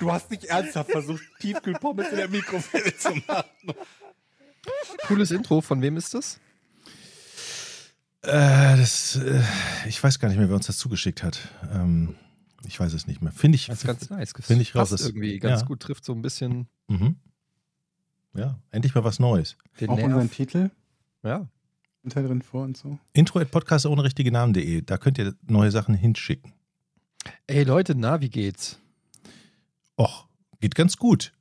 Du hast nicht ernsthaft versucht, Tiefkühlpommes in der Mikrowelle zu machen. Cooles Intro. Von wem ist das? Äh, das, äh, ich weiß gar nicht mehr, wer uns das zugeschickt hat. Ähm, ich weiß es nicht mehr. Finde ich, Das ist ganz nice. Finde ich raus, das- irgendwie ganz ja. gut. Trifft so ein bisschen Mhm. Ja, endlich mal was Neues. den Auch unseren Nerv. Titel Ja. hinter drin vor und so. Intro at podcast ohne richtige Namen.de. Da könnt ihr neue Sachen hinschicken. Ey Leute, na, wie geht's? Och, geht ganz gut.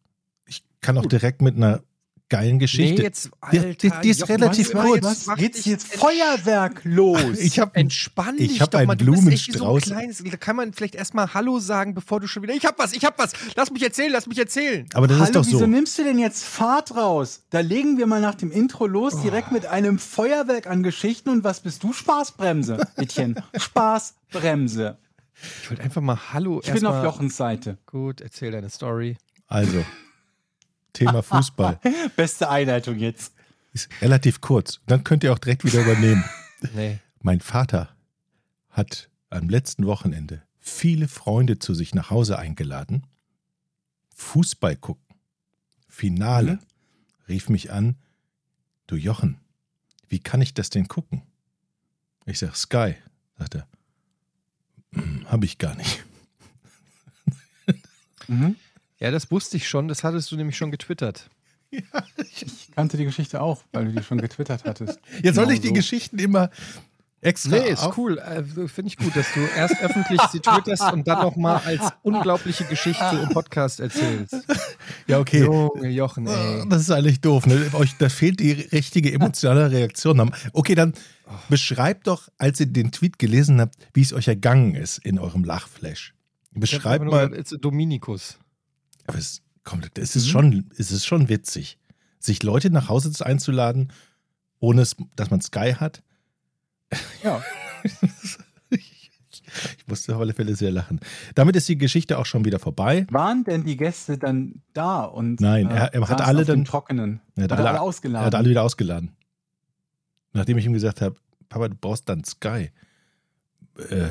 Ich kann auch direkt mit einer geilen Geschichte. Nee, jetzt, Die- Alter, die- die ist Jochen, relativ was- kurz. was macht Geht's jetzt Feuerwerk los? ich habe Entspann Ich dich hab doch einen mal. Du bist echt so Blumenstrauß. klein. Da kann man vielleicht erstmal Hallo sagen, bevor du schon wieder. Ich hab was, ich hab was. Lass mich erzählen, lass mich erzählen. Aber das Hallo, ist doch wieso so. nimmst du denn jetzt Fahrt raus? Da legen wir mal nach dem Intro los, direkt mit einem Feuerwerk an Geschichten. Und was bist du? Spaßbremse, Mädchen. Spaßbremse. Ich wollte einfach mal Hallo Ich bin auf Jochens Seite. Gut, erzähl deine Story. Also, Thema Fußball. Beste Einleitung jetzt. Ist relativ kurz. Dann könnt ihr auch direkt wieder übernehmen. Nee. Mein Vater hat am letzten Wochenende viele Freunde zu sich nach Hause eingeladen. Fußball gucken. Finale. Rief mich an. Du Jochen, wie kann ich das denn gucken? Ich sag Sky. Sagt er. "Hm, Hab ich gar nicht. Mhm. Ja, das wusste ich schon. Das hattest du nämlich schon getwittert. Ich kannte die Geschichte auch, weil du die schon getwittert hattest. Jetzt soll Genau ich die so. Geschichten immer extra Nee, ist cool. Äh, Finde ich gut, dass du erst öffentlich sie twitterst und dann nochmal als unglaubliche Geschichte im Podcast erzählst. Ja, okay. Junge Jochen, ey. Das ist eigentlich doof. Ne? Euch, da fehlt die richtige emotionale Reaktion. Okay, dann beschreibt doch, als ihr den Tweet gelesen habt, wie es euch ergangen ist in eurem Lachflash. Beschreibt mal. gesagt, Dominikus. Aber es, kommt, es, ist schon, es ist schon witzig, sich Leute nach Hause einzuladen, ohne es, dass man Sky hat. Ja. ich, musste auf alle Fälle sehr lachen. Damit ist die Geschichte auch schon wieder vorbei. Waren denn die Gäste dann da und Nein, er- er hat alle dann- Trockenen? Er hat alle- alle ausgeladen? Er hat alle wieder ausgeladen. Nachdem ich ihm gesagt habe, Papa, du brauchst dann Sky. Äh,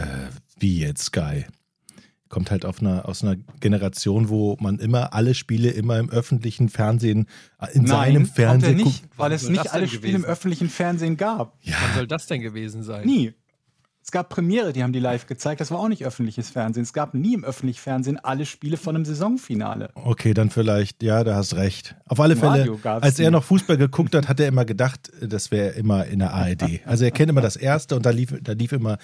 wie jetzt Sky? Kommt halt auf einer, aus einer Generation, wo man immer alle Spiele immer im öffentlichen Fernsehen, äh, in Nein, seinem kommt er Fernsehen nicht, guckt. weil Wann es nicht alle Spiele im öffentlichen Fernsehen gab. Wann Ja, soll das denn gewesen sein? Nie. Es gab Premiere, die haben die live gezeigt. Das war auch nicht öffentliches Fernsehen. Es gab nie im öffentlichen Fernsehen alle Spiele von einem Saisonfinale. okay, dann vielleicht, ja, da hast recht. Auf alle Fälle, als er noch Fußball geguckt hat, hat er immer gedacht, das wäre immer in der ARD. Also er kennt immer das Erste und da lief, da lief immer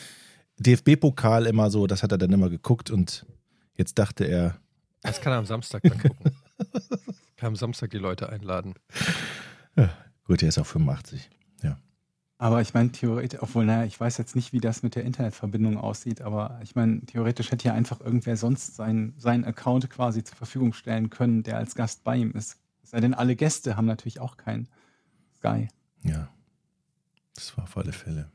DFB-Pokal immer so, das hat er dann immer geguckt und jetzt dachte er, Das kann er am Samstag dann gucken. kann am Samstag die Leute einladen. gut, er ist auch 85. Aber ich meine, theoretisch, obwohl, naja, ich weiß jetzt nicht, wie das mit der Internetverbindung aussieht, aber ich meine, theoretisch hätte ja einfach irgendwer sonst seinen, seinen Account quasi zur Verfügung stellen können, der als Gast bei ihm ist. Es sei denn, alle Gäste haben natürlich auch keinen Sky. Ja, das war auf alle Fälle.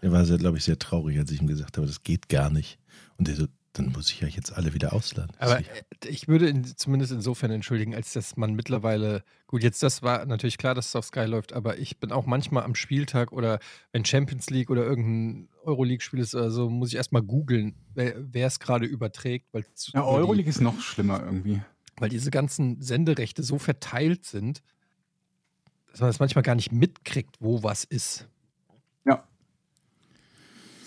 Er war, glaube ich, sehr traurig, als ich ihm gesagt habe, das geht gar nicht. Und er so, dann muss ich ja jetzt alle wieder ausladen. Aber äh, ich würde in, zumindest insofern entschuldigen, als dass man mittlerweile, gut, jetzt das war natürlich klar, dass es auf Sky läuft, aber ich bin auch manchmal am Spieltag oder wenn Champions League oder irgendein Euroleague-Spiel ist oder so, muss ich erstmal googeln, wer es gerade überträgt, weil, es- Ja, weil die- Euroleague ist noch schlimmer irgendwie. weil diese ganzen Senderechte so verteilt sind, dass man das manchmal gar nicht mitkriegt, wo was ist.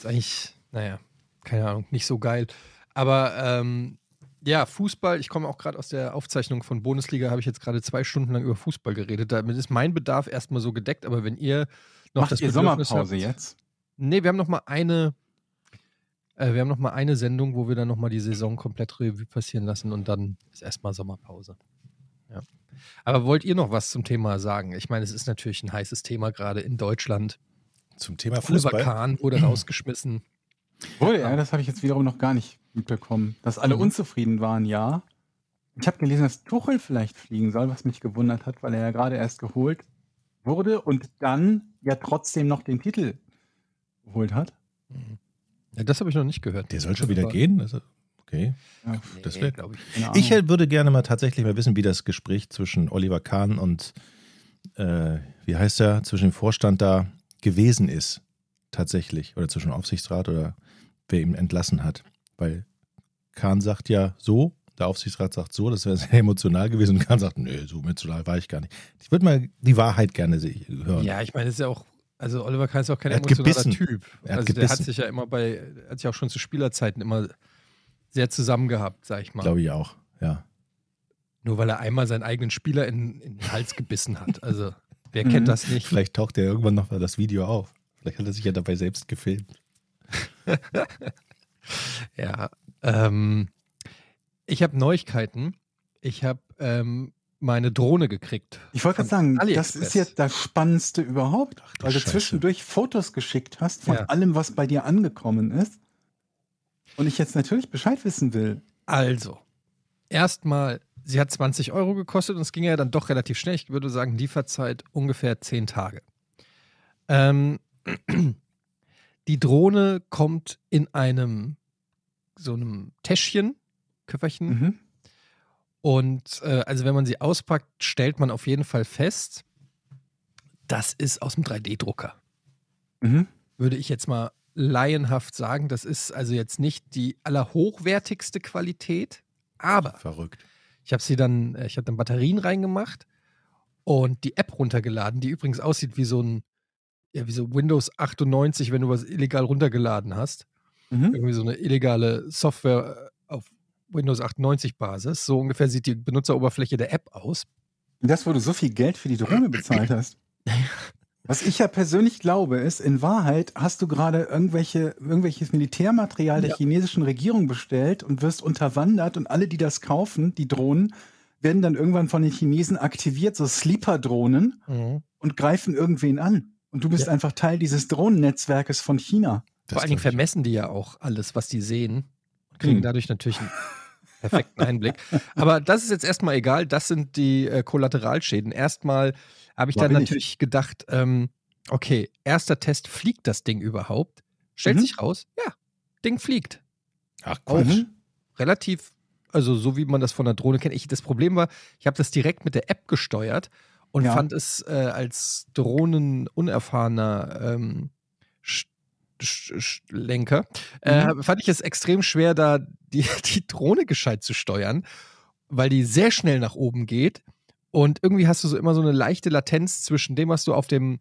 Ist eigentlich, naja, keine Ahnung, nicht so geil. Aber ähm, ja, Fußball, ich komme auch gerade aus der Aufzeichnung von Bundesliga, habe ich jetzt gerade zwei Stunden lang über Fußball geredet. Damit ist mein Bedarf erstmal so gedeckt, aber wenn ihr noch Macht das ihr Bedürfnis Sommerpause habt, jetzt? Nee, wir haben noch mal eine äh, wir haben noch mal eine Sendung, wo wir dann noch mal die Saison komplett Revue passieren lassen und dann ist erstmal Sommerpause. Ja. Aber wollt ihr noch was zum Thema sagen? Ich meine, es ist natürlich ein heißes Thema gerade in Deutschland. Zum Thema Oliver Fußball. Kahn wurde rausgeschmissen. Wohl, ja, das habe ich jetzt wiederum noch gar nicht mitbekommen. Dass alle Mhm. unzufrieden waren, ja. Ich habe gelesen, dass Tuchel vielleicht fliegen soll, was mich gewundert hat, weil er ja gerade erst geholt wurde und dann ja trotzdem noch den Titel geholt hat. Ja, das habe ich noch nicht gehört. Der soll schon wieder war- gehen? Also, okay. Ja, Das Nee, wär- glaube ich. Ich würde gerne mal tatsächlich mal wissen, wie das Gespräch zwischen Oliver Kahn und, äh, wie heißt er, zwischen dem Vorstand da gewesen ist. Tatsächlich. Oder zwischen Aufsichtsrat oder wer ihn entlassen hat. Weil Kahn sagt ja so, der Aufsichtsrat sagt so, das wäre sehr emotional gewesen. Und Kahn sagt, nö, so emotional war ich gar nicht. Ich würde mal die Wahrheit gerne hören. Ja, ich meine, das ist ja auch, also Oliver Kahn ist auch kein Er emotionaler gebissen. Typ. Er hat also der hat gebissen. sich ja immer bei, hat sich auch schon zu Spielerzeiten immer sehr zusammen gehabt, sag ich mal. Glaube ich auch, ja. Nur weil er einmal seinen eigenen Spieler in, in den Hals gebissen hat. Also, wer Mhm. kennt das nicht? Vielleicht taucht ja irgendwann noch mal das Video auf. Vielleicht hat er sich ja dabei selbst gefilmt. Ja. Ähm, ich habe Neuigkeiten. Ich habe ähm, meine Drohne gekriegt. Ich wollte gerade sagen, das AliExpress. ist jetzt das Spannendste überhaupt, Ach weil du Scheiße. zwischendurch Fotos geschickt hast von Ja. allem, was bei dir angekommen ist. Und ich jetzt natürlich Bescheid wissen will. Also, erstmal, sie hat 20 Euro gekostet und es ging ja dann doch relativ schnell. Ich würde sagen, Lieferzeit ungefähr 10 Tage. Ähm, die Drohne kommt in einem so einem Täschchen, Köfferchen. Mhm. Und äh, also wenn man sie auspackt, stellt man auf jeden Fall fest, das ist aus dem 3D-Drucker. Mhm. Würde ich jetzt mal laienhaft sagen. Das ist also jetzt nicht die allerhochwertigste Qualität, aber Verrückt. Ich habe sie dann, äh, ich habe dann Batterien reingemacht und die App runtergeladen, die übrigens aussieht wie so ein, ja, wie so Windows 98, wenn du was illegal runtergeladen hast. Mhm. Irgendwie so eine illegale Software äh, auf Windows 98 Basis. So ungefähr sieht die Benutzeroberfläche der App aus. Das, wo du so viel Geld für die Drohne bezahlt hast. Was ich ja persönlich glaube, ist, in Wahrheit hast du gerade irgendwelche, irgendwelches Militärmaterial der Ja. chinesischen Regierung bestellt und wirst unterwandert und alle, die das kaufen, die Drohnen, werden dann irgendwann von den Chinesen aktiviert, so Sleeper-Drohnen und greifen irgendwen an. Und du bist Ja. einfach Teil dieses Drohnennetzwerkes von China. Das Vor allen Dingen vermessen die ja auch alles, was die sehen. Und kriegen Hm. dadurch natürlich einen perfekten Einblick. Aber das ist jetzt erstmal egal. Das sind die äh, Kollateralschäden. Erstmal habe ich War dann natürlich gedacht, ähm, okay, erster Test, fliegt das Ding überhaupt? Stellt Mhm. sich raus, ja, Ding fliegt. Ach, Quatsch. Mhm. relativ, also so wie man das von der Drohne kennt. Ich, das Problem war, ich habe das direkt mit der App gesteuert und Ja. fand es äh, als drohnenunerfahrener ähm, Sch- Sch- Sch- Lenker, äh, Mhm. fand ich es extrem schwer, da die, die Drohne gescheit zu steuern, weil die sehr schnell nach oben geht und irgendwie hast du so immer so eine leichte Latenz zwischen dem, was du auf dem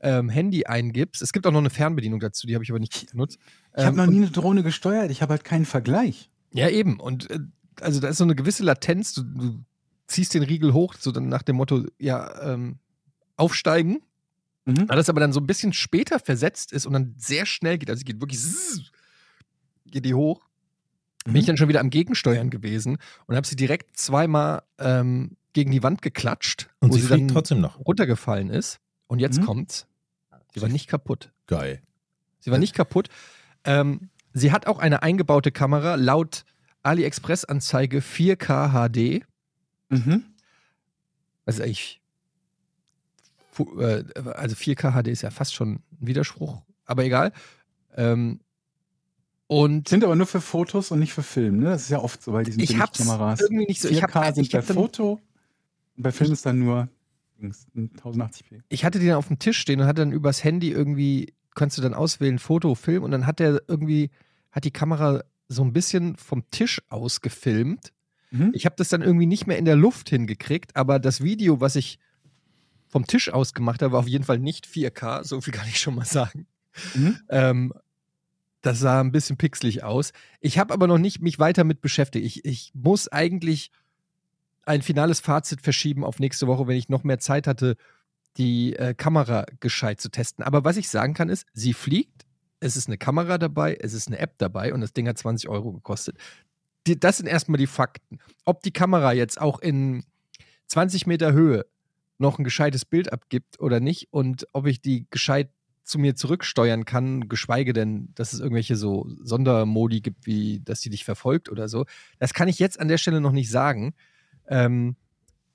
ähm, Handy eingibst. Es gibt auch noch eine Fernbedienung dazu, die habe ich aber nicht benutzt. Ich habe Ähm, noch nie eine Drohne gesteuert, ich habe halt keinen Vergleich. ja, eben. Und äh, also da ist so eine gewisse Latenz. Du, du ziehst den Riegel hoch, so dann nach dem Motto, ja, ähm, aufsteigen. Mhm. Weil das aber dann so ein bisschen später versetzt ist und dann sehr schnell geht. Also sie geht wirklich zzz, geht die hoch. Bin ich Mhm. dann schon wieder am Gegensteuern gewesen und habe sie direkt zweimal ähm, gegen die Wand geklatscht, Und wo sie sie, fliegt dann trotzdem noch. runtergefallen ist. Und jetzt Mhm. kommt's. Sie war nicht kaputt. Geil. Sie war nicht kaputt. Ähm, sie hat auch eine eingebaute Kamera, laut AliExpress-Anzeige 4K HD. Mhm. Was ist eigentlich. äh, Also 4K HD ist ja fast schon ein Widerspruch, aber egal. Ähm, und Sind aber nur für Fotos und nicht für Film, ne? Das ist ja oft so bei diesen ich hab's Billigkameras. irgendwie nicht so. 4K Ich, hab, sind ich, bei Foto bei Film ist dann nur Dings, 1080p. ich hatte den auf dem Tisch stehen und hatte dann übers Handy irgendwie, kannst du dann auswählen, Foto, Film und dann hat der irgendwie, hat die Kamera so ein bisschen vom Tisch aus gefilmt Mhm. Ich habe das dann irgendwie nicht mehr in der Luft hingekriegt, aber das Video, was ich vom Tisch aus gemacht habe, war auf jeden Fall nicht 4K, so viel kann ich schon mal sagen. Mhm. Ähm, das sah ein bisschen pixelig aus. Ich habe aber noch nicht mich weiter mit beschäftigt. Ich, ich muss eigentlich ein finales Fazit verschieben auf nächste Woche, wenn ich noch mehr Zeit hatte, die äh, Kamera gescheit zu testen. Aber was ich sagen kann, ist, sie fliegt, es ist eine Kamera dabei, es ist eine App dabei und das Ding hat 20 Euro gekostet. Die, das sind erstmal die Fakten. Ob die Kamera jetzt auch in 20 Meter Höhe noch ein gescheites Bild abgibt oder nicht und ob ich die gescheit zu mir zurücksteuern kann, geschweige denn, dass es irgendwelche so Sondermodi gibt, wie dass die dich verfolgt oder so. Das kann ich jetzt an der Stelle noch nicht sagen. Ähm,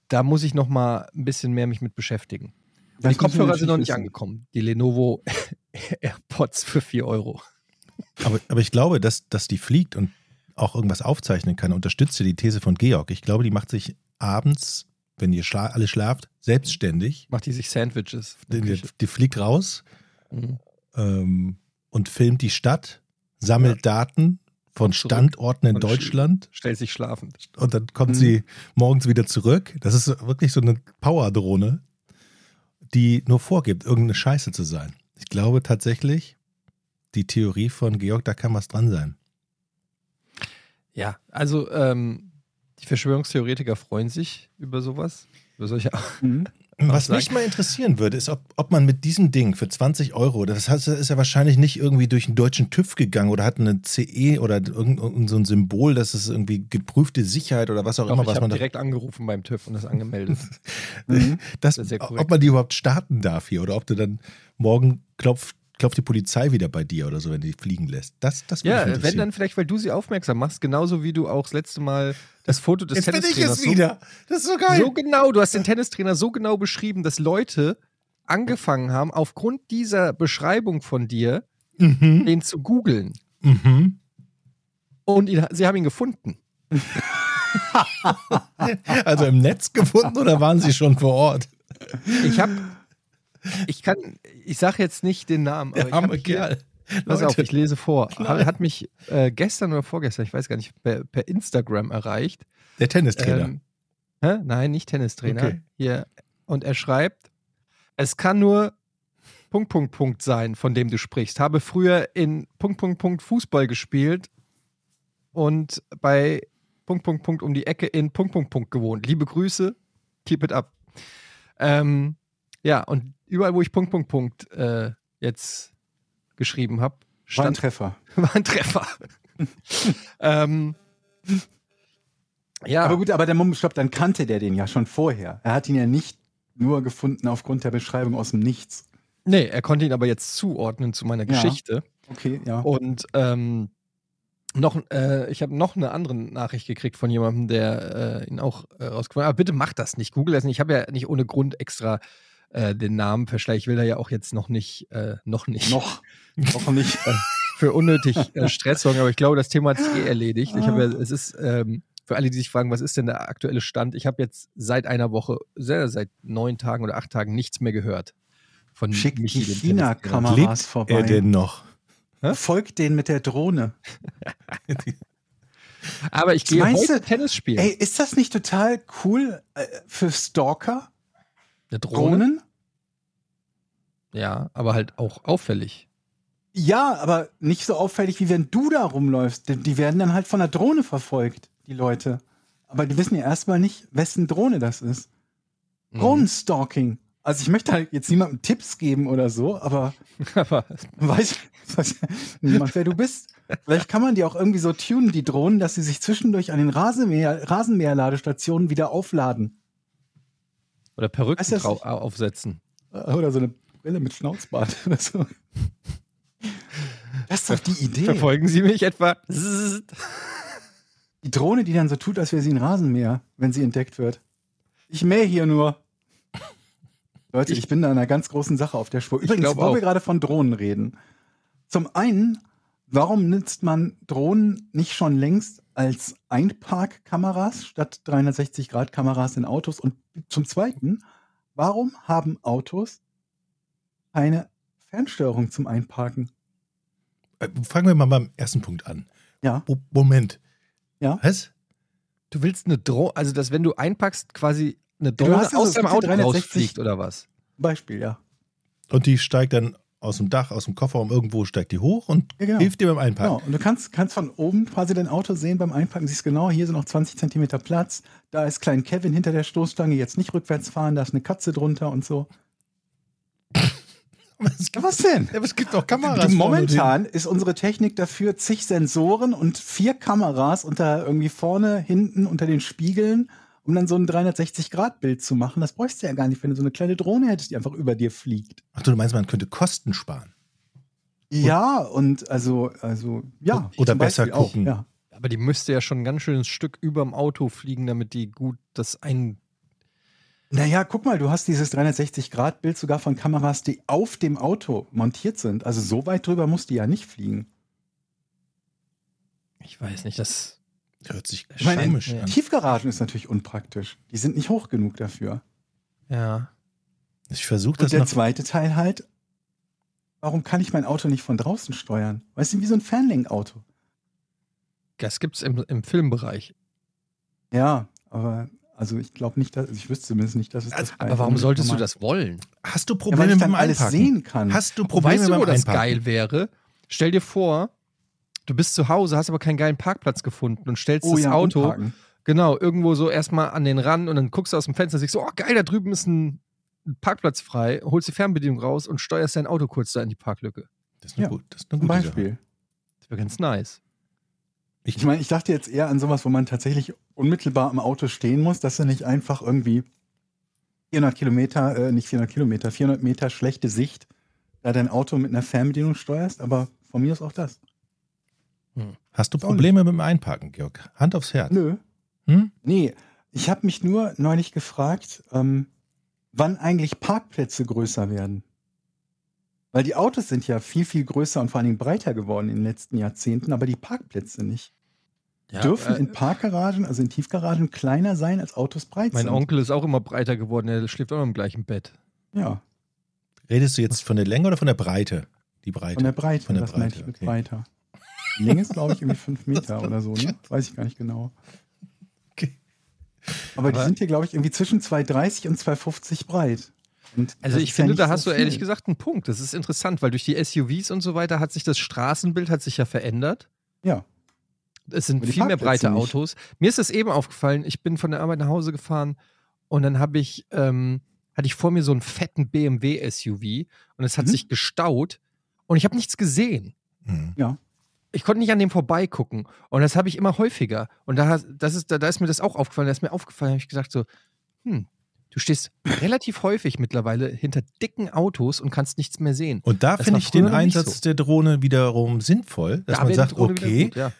da muss ich noch mal ein bisschen mehr mich mit beschäftigen. Die Kopfhörer sind noch nicht natürlich angekommen. Die Lenovo AirPods für 4 Euro. Aber, aber ich glaube, dass, dass die fliegt und auch irgendwas aufzeichnen kann, unterstütze die These von Georg. Ich glaube, die macht sich abends, wenn ihr schla alle schlaft, selbstständig. Macht die sich Sandwiches. Die, Küche. die fliegt raus Mhm. ähm, und filmt die Stadt, sammelt Daten von Zurück. Standorten in Deutschland Stellt sich schlafend. und dann kommt Mhm. sie morgens wieder zurück. Das ist wirklich so eine Powerdrohne, die nur vorgibt, irgendeine Scheiße zu sein. Ich glaube tatsächlich, die Theorie von Georg, da kann was dran sein. Ja, also ähm, die Verschwörungstheoretiker freuen sich über sowas. Über solche Mhm. Was mich mal interessieren würde, ist, ob, ob man mit diesem Ding für 20 Euro, das heißt, ist ja wahrscheinlich nicht irgendwie durch einen deutschen TÜV gegangen oder hat eine CE oder irgendein, irgend so ein Symbol, dass es irgendwie geprüfte Sicherheit oder was auch Doch, immer, ich was man direkt angerufen beim TÜV und das angemeldet. Mhm. das, das ist sehr korrekt. ob man die überhaupt starten darf hier oder ob du dann morgen klopft, klopft die Polizei wieder bei dir oder so, wenn du die fliegen lässt. Das, das ja, wenn dann vielleicht, weil du sie aufmerksam machst, genauso wie du auch das letzte Mal das Foto des Jetzt bin ich Tennistrainers es wieder. Das ist so geil. So, so genau, du hast den Tennistrainer so genau beschrieben, dass Leute angefangen haben, aufgrund dieser Beschreibung von dir, mhm. den zu googeln. Mhm. Und ihn, sie haben ihn gefunden. Also im Netz gefunden oder waren sie schon vor Ort? Ich habe, ich kann, ich sage jetzt nicht den Namen, aber Der arme hier- Kerl. Pass auf, Leute. ich lese vor. Knall. Hat mich äh, gestern oder vorgestern, ich weiß gar nicht, per, per Instagram erreicht. Der Tennistrainer. Ähm, hä? Nein, nicht Tennistrainer. Okay. Hier. Und er schreibt, es kann nur Punkt, Punkt, Punkt sein, von dem du sprichst. Habe früher in Punkt, Punkt, Punkt Fußball gespielt und bei Punkt, Punkt, Punkt um die Ecke in Punkt, Punkt, Punkt gewohnt. Liebe Grüße, keep it up. Ähm, ja, und überall, wo ich Punkt, Punkt, Punkt äh, jetzt geschrieben habe, War ein Treffer. war ein Treffer. ähm, ja, Aber gut, aber der stopp, dann kannte der den ja schon vorher. Er hat ihn ja nicht nur gefunden aufgrund der Beschreibung aus dem Nichts. nee, er konnte ihn aber jetzt zuordnen zu meiner Ja. Geschichte. Okay, ja. Und ähm, noch, äh, ich habe noch eine andere Nachricht gekriegt von jemandem, der äh, ihn auch äh, rausgefunden hat. Aber bitte mach das nicht, google das nicht. Ich habe ja nicht ohne Grund extra äh, den Namen verschleiert. Ich will da ja auch jetzt noch nicht, äh, noch nicht Noch. Noch nicht. für unnötig äh, Stress sorgen, aber ich glaube, das Thema hat sich eh erledigt. Ich habe ja, es ist ähm, für alle, die sich fragen, was ist denn der aktuelle Stand? Ich habe jetzt seit einer Woche, sehr, seit neun Tagen oder acht Tagen nichts mehr gehört von Schick Michi, die. China-Kameras vorbei. er denn noch? Folgt den mit der Drohne. Aber ich gehe heute Tennis spielen. Ey, ist das nicht total cool äh, für Stalker? Eine Drohne? Drohnen? Ja, aber halt auch auffällig. Ja, aber nicht so auffällig, wie wenn du da rumläufst. Die, die werden dann halt von der Drohne verfolgt, die Leute. Aber die wissen ja erstmal nicht, wessen Drohne das ist. Mhm. Drohnenstalking. Also ich möchte halt jetzt niemandem Tipps geben oder so, aber aber weiß, weiß niemand, wer du bist. Vielleicht kann man die auch irgendwie so tunen, die Drohnen, dass sie sich zwischendurch an den Rasenmäher, Rasenmäherladestationen wieder aufladen. Oder Perücken nicht? aufsetzen. Oder so eine Brille mit Schnauzbart oder so. Das ist doch die Idee. Verfolgen Sie mich etwa? Die Drohne, die dann so tut, als wäre sie ein Rasenmäher, wenn sie entdeckt wird. Ich mähe hier nur. Leute, ich, bin da einer ganz großen Sache auf der Spur. Übrigens, wo auch. wir gerade von Drohnen reden. Zum einen, warum nutzt man Drohnen nicht schon längst als Einparkkameras statt 360-Grad-Kameras in Autos? Und zum zweiten, warum haben Autos keine Fernsteuerung zum Einparken? Äh, Fangen wir mal beim ersten Punkt an. Ja, Mo- Moment. Ja. Was? Du willst eine Drohne, also dass wenn du einpackst, quasi eine du Drohne aus deinem Auto 360 rausfliegt oder was? Beispiel, ja. Und die steigt dann aus dem Dach, aus dem Kofferraum irgendwo, steigt die hoch und Ja, genau. hilft dir beim Einpacken. Genau. Und du kannst, kannst von oben quasi dein Auto sehen beim Einpacken. Siehst genau, hier sind noch 20 Zentimeter Platz. Da ist klein Kevin hinter der Stoßstange. Jetzt nicht rückwärts fahren, da ist eine Katze drunter und so. Was, Ja, was denn? Ja, aber es gibt doch Kameras. Du, momentan ist unsere Technik dafür zig Sensoren und vier Kameras unter irgendwie vorne, hinten unter den Spiegeln um dann so ein 360-Grad-Bild zu machen. Das bräuchst du ja gar nicht, wenn du so eine kleine Drohne hättest, die einfach über dir fliegt. Ach du meinst, man könnte Kosten sparen? Ja, und also, also, ja. Oder besser Beispiel auch, gucken. ja. Aber die müsste ja schon ein ganz schönes Stück überm Auto fliegen, damit die gut das ein. Naja, guck mal, du hast dieses 360-Grad-Bild sogar von Kameras, die auf dem Auto montiert sind. Also so weit drüber muss die ja nicht fliegen. Ich weiß nicht, das. Hört sich komisch an. Tiefgaragen ist natürlich unpraktisch. Die sind nicht hoch genug dafür. Ja. Ich versuche Und das der noch. zweite Teil halt, warum kann ich mein Auto nicht von draußen steuern? Weißt du, wie so ein Fernlenkauto. Das gibt's im, im Filmbereich. Ja, aber also ich glaube nicht, dass, also ich wüsste zumindest nicht, dass es Also, das bei Aber warum solltest du normal- das wollen? Hast du Ja, weil Probleme ich dann dem alles Einparken? sehen kann. Hast du Und Probleme weißt du, beim wo das geil wäre? Stell dir vor, du bist zu Hause, hast aber keinen geilen Parkplatz gefunden und stellst oh das ja, Auto umparken. genau irgendwo so erstmal an den Rand und dann guckst du aus dem Fenster und siehst so, oh geil, da drüben ist ein ein Parkplatz frei, holst die Fernbedienung raus und steuerst dein Auto kurz da in die Parklücke. Das ist Ja, gut, das ist eine Zum gute Beispiel. Das wäre ganz nice. Ich meine, ich dachte jetzt eher an sowas, wo man tatsächlich unmittelbar am Auto stehen muss, dass er nicht einfach irgendwie 400 Kilometer, äh, nicht 400 Kilometer, 400 Meter schlechte Sicht, da dein Auto mit einer Fernbedienung steuerst, aber von mir ist auch das. Sache. Hast du Probleme mit dem Einparken, Georg? Hand aufs Herz. Nö. Hm? Nee, ich habe mich nur neulich gefragt, ähm, wann eigentlich Parkplätze größer werden. Weil die Autos sind ja viel, viel größer und vor allen Dingen breiter geworden in den letzten Jahrzehnten, aber die Parkplätze nicht. Dürfen äh, in Parkgaragen, also in Tiefgaragen, kleiner sein, als Autos breit mein sind. Onkel ist auch immer breiter geworden, er schläft auch immer im gleichen Bett. Ja, Redest du jetzt von der Länge oder von der Breite? Die Breite. von der Breite. Von der was meinte Breite, ich mit okay. breiter? Die Länge ist, glaube ich, irgendwie fünf Meter oder so, ne? Weiß ich gar nicht genau. Okay. Aber, die Aber- sind hier, glaube ich, irgendwie zwischen 2,30 und 2,50 breit. Und Also ich ja finde, nicht da so hast du ehrlich gesagt einen Punkt. Das ist interessant, weil durch die SUVs und so weiter hat sich das Straßenbild hat sich ja verändert. Ja. Es sind die viel mehr breite. Autos. Mir ist das eben aufgefallen, ich bin von der Arbeit nach Hause gefahren und dann habe ich, ähm, hatte ich vor mir so einen fetten BMW SUV und es hat Mhm. sich gestaut und ich habe nichts gesehen. Hm. Ich konnte nicht an dem vorbeigucken und das habe ich immer häufiger. Und da, das ist, da, da ist mir das auch aufgefallen. Da ist mir aufgefallen, habe ich gesagt so, hm, du stehst relativ häufig mittlerweile hinter dicken Autos und kannst nichts mehr sehen. Und da finde ich den Einsatz so. der Drohne wiederum sinnvoll, dass Da man sagt, okay, gut, ja.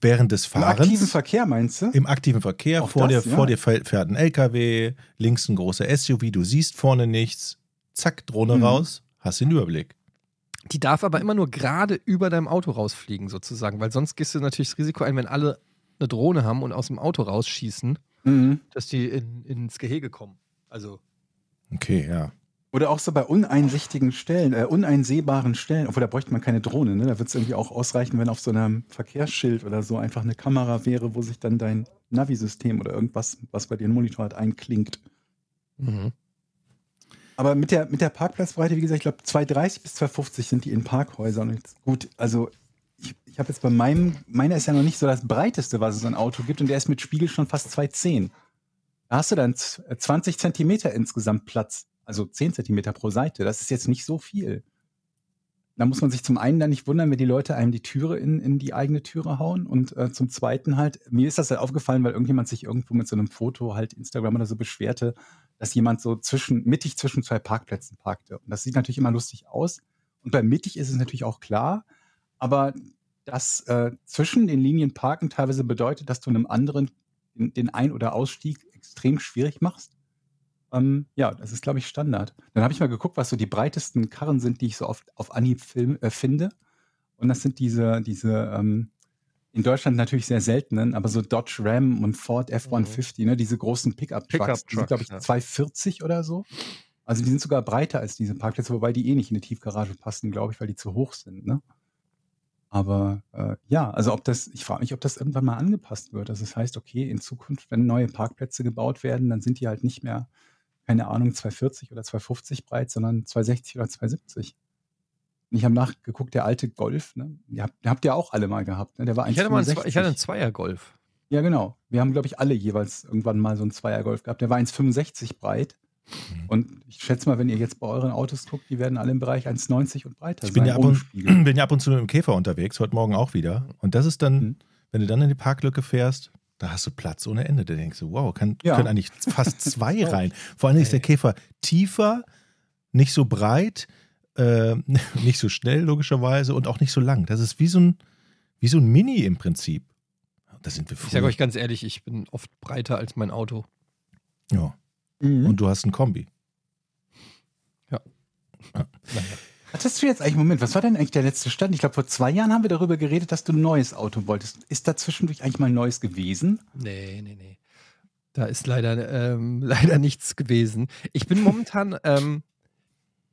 während des Im aktiven Fahrens, Verkehr meinst du? im aktiven Verkehr, Auch vor, das, dir, ja. vor dir fährt fährt ein LKW, links ein großer SUV, du siehst vorne nichts, zack, Drohne Mhm. raus, hast den Überblick. Die darf aber immer nur gerade über deinem Auto rausfliegen, sozusagen, weil sonst gehst du natürlich das Risiko ein, wenn alle eine Drohne haben und aus dem Auto rausschießen, Mhm. dass die in, ins Gehege kommen. Also, Okay, ja. Oder auch so bei uneinsichtigen Stellen, äh, uneinsehbaren Stellen, obwohl da bräuchte man keine Drohne, ne? Da wird es irgendwie auch ausreichen, wenn auf so einem Verkehrsschild oder so einfach eine Kamera wäre, wo sich dann dein Navi-System oder irgendwas, was bei dir im Monitor hat, einklingt. mhm. Aber mit der, mit der Parkplatzbreite, wie gesagt, ich glaube 230 bis 250 sind die in Parkhäusern. Jetzt, gut, also ich, ich habe jetzt bei meinem, meiner ist ja noch nicht so das breiteste, was es an Auto gibt und der ist mit Spiegel schon fast 210. Da hast du dann z- 20 Zentimeter insgesamt Platz, also 10 Zentimeter pro Seite. Das ist jetzt nicht so viel. Da muss man sich zum einen dann nicht wundern, wenn die Leute einem die Türe in, in die eigene Türe hauen. Und äh, zum zweiten halt, mir ist das halt aufgefallen, weil irgendjemand sich irgendwo mit so einem Foto halt Instagram oder so beschwerte, dass jemand so zwischen, mittig zwischen zwei Parkplätzen parkte. Und das sieht natürlich immer lustig aus. Und bei mittig ist es natürlich auch klar, aber das äh, zwischen den Linien parken teilweise bedeutet, dass du einem anderen den, den Ein- oder Ausstieg extrem schwierig machst. Ähm, ja, das ist, glaube ich, Standard. Dann habe ich mal geguckt, was so die breitesten Karren sind, die ich so oft auf Anhieb film, äh, finde. Und das sind diese, diese ähm, in Deutschland natürlich sehr seltenen, aber so Dodge Ram und Ford F-150, ne, diese großen Pickup-Trucks, die sind, glaube ich, Pickup-Trucks, 240 oder so. Also die sind sogar breiter als diese Parkplätze, wobei die eh nicht in eine Tiefgarage passen, glaube ich, weil die zu hoch sind. Ne? Aber äh, ja, also ob das, ich frage mich, ob das irgendwann mal angepasst wird. Also das heißt, okay, in Zukunft, wenn neue Parkplätze gebaut werden, dann sind die halt nicht mehr, keine Ahnung, 240 oder 250 breit, sondern 260 oder 270. Und ich habe nachgeguckt, der alte Golf, ne? Den habt, den habt ihr auch alle mal gehabt, ne? Der war ich, hatte mal einen, 1,65. Zwe- ich hatte einen Zweier-Golf. Ja, genau. Wir haben, glaube ich, alle jeweils irgendwann mal so einen Zweier-Golf gehabt. Der war 1,65 breit. Mhm. Und ich schätze mal, wenn ihr jetzt bei euren Autos guckt, die werden alle im Bereich 1,90 und breiter Ich bin sein, ja, ab und, bin ja ab und zu mit dem Käfer unterwegs, heute Morgen auch wieder. Und das ist dann, Mhm. wenn du dann in die Parklücke fährst, Da hast du Platz ohne Ende. Da denkst du, wow, kann, Ja. können eigentlich fast zwei rein. Vor allem ist der Käfer tiefer, nicht so breit, äh, nicht so schnell logischerweise und auch nicht so lang. Das ist wie so ein, wie so ein Mini im Prinzip. Da sind wir Ich sage euch ganz ehrlich, ich bin oft breiter als mein Auto. Ja. Mhm. Und du hast ein Kombi. Hattest du jetzt eigentlich, Moment, was war denn eigentlich der letzte Stand? Ich glaube, vor zwei Jahren haben wir darüber geredet, dass du ein neues Auto wolltest. Ist da zwischendurch eigentlich mal ein neues gewesen? Nee, nee, nee. Da ist leider, ähm, leider nichts gewesen. Ich bin momentan, ähm,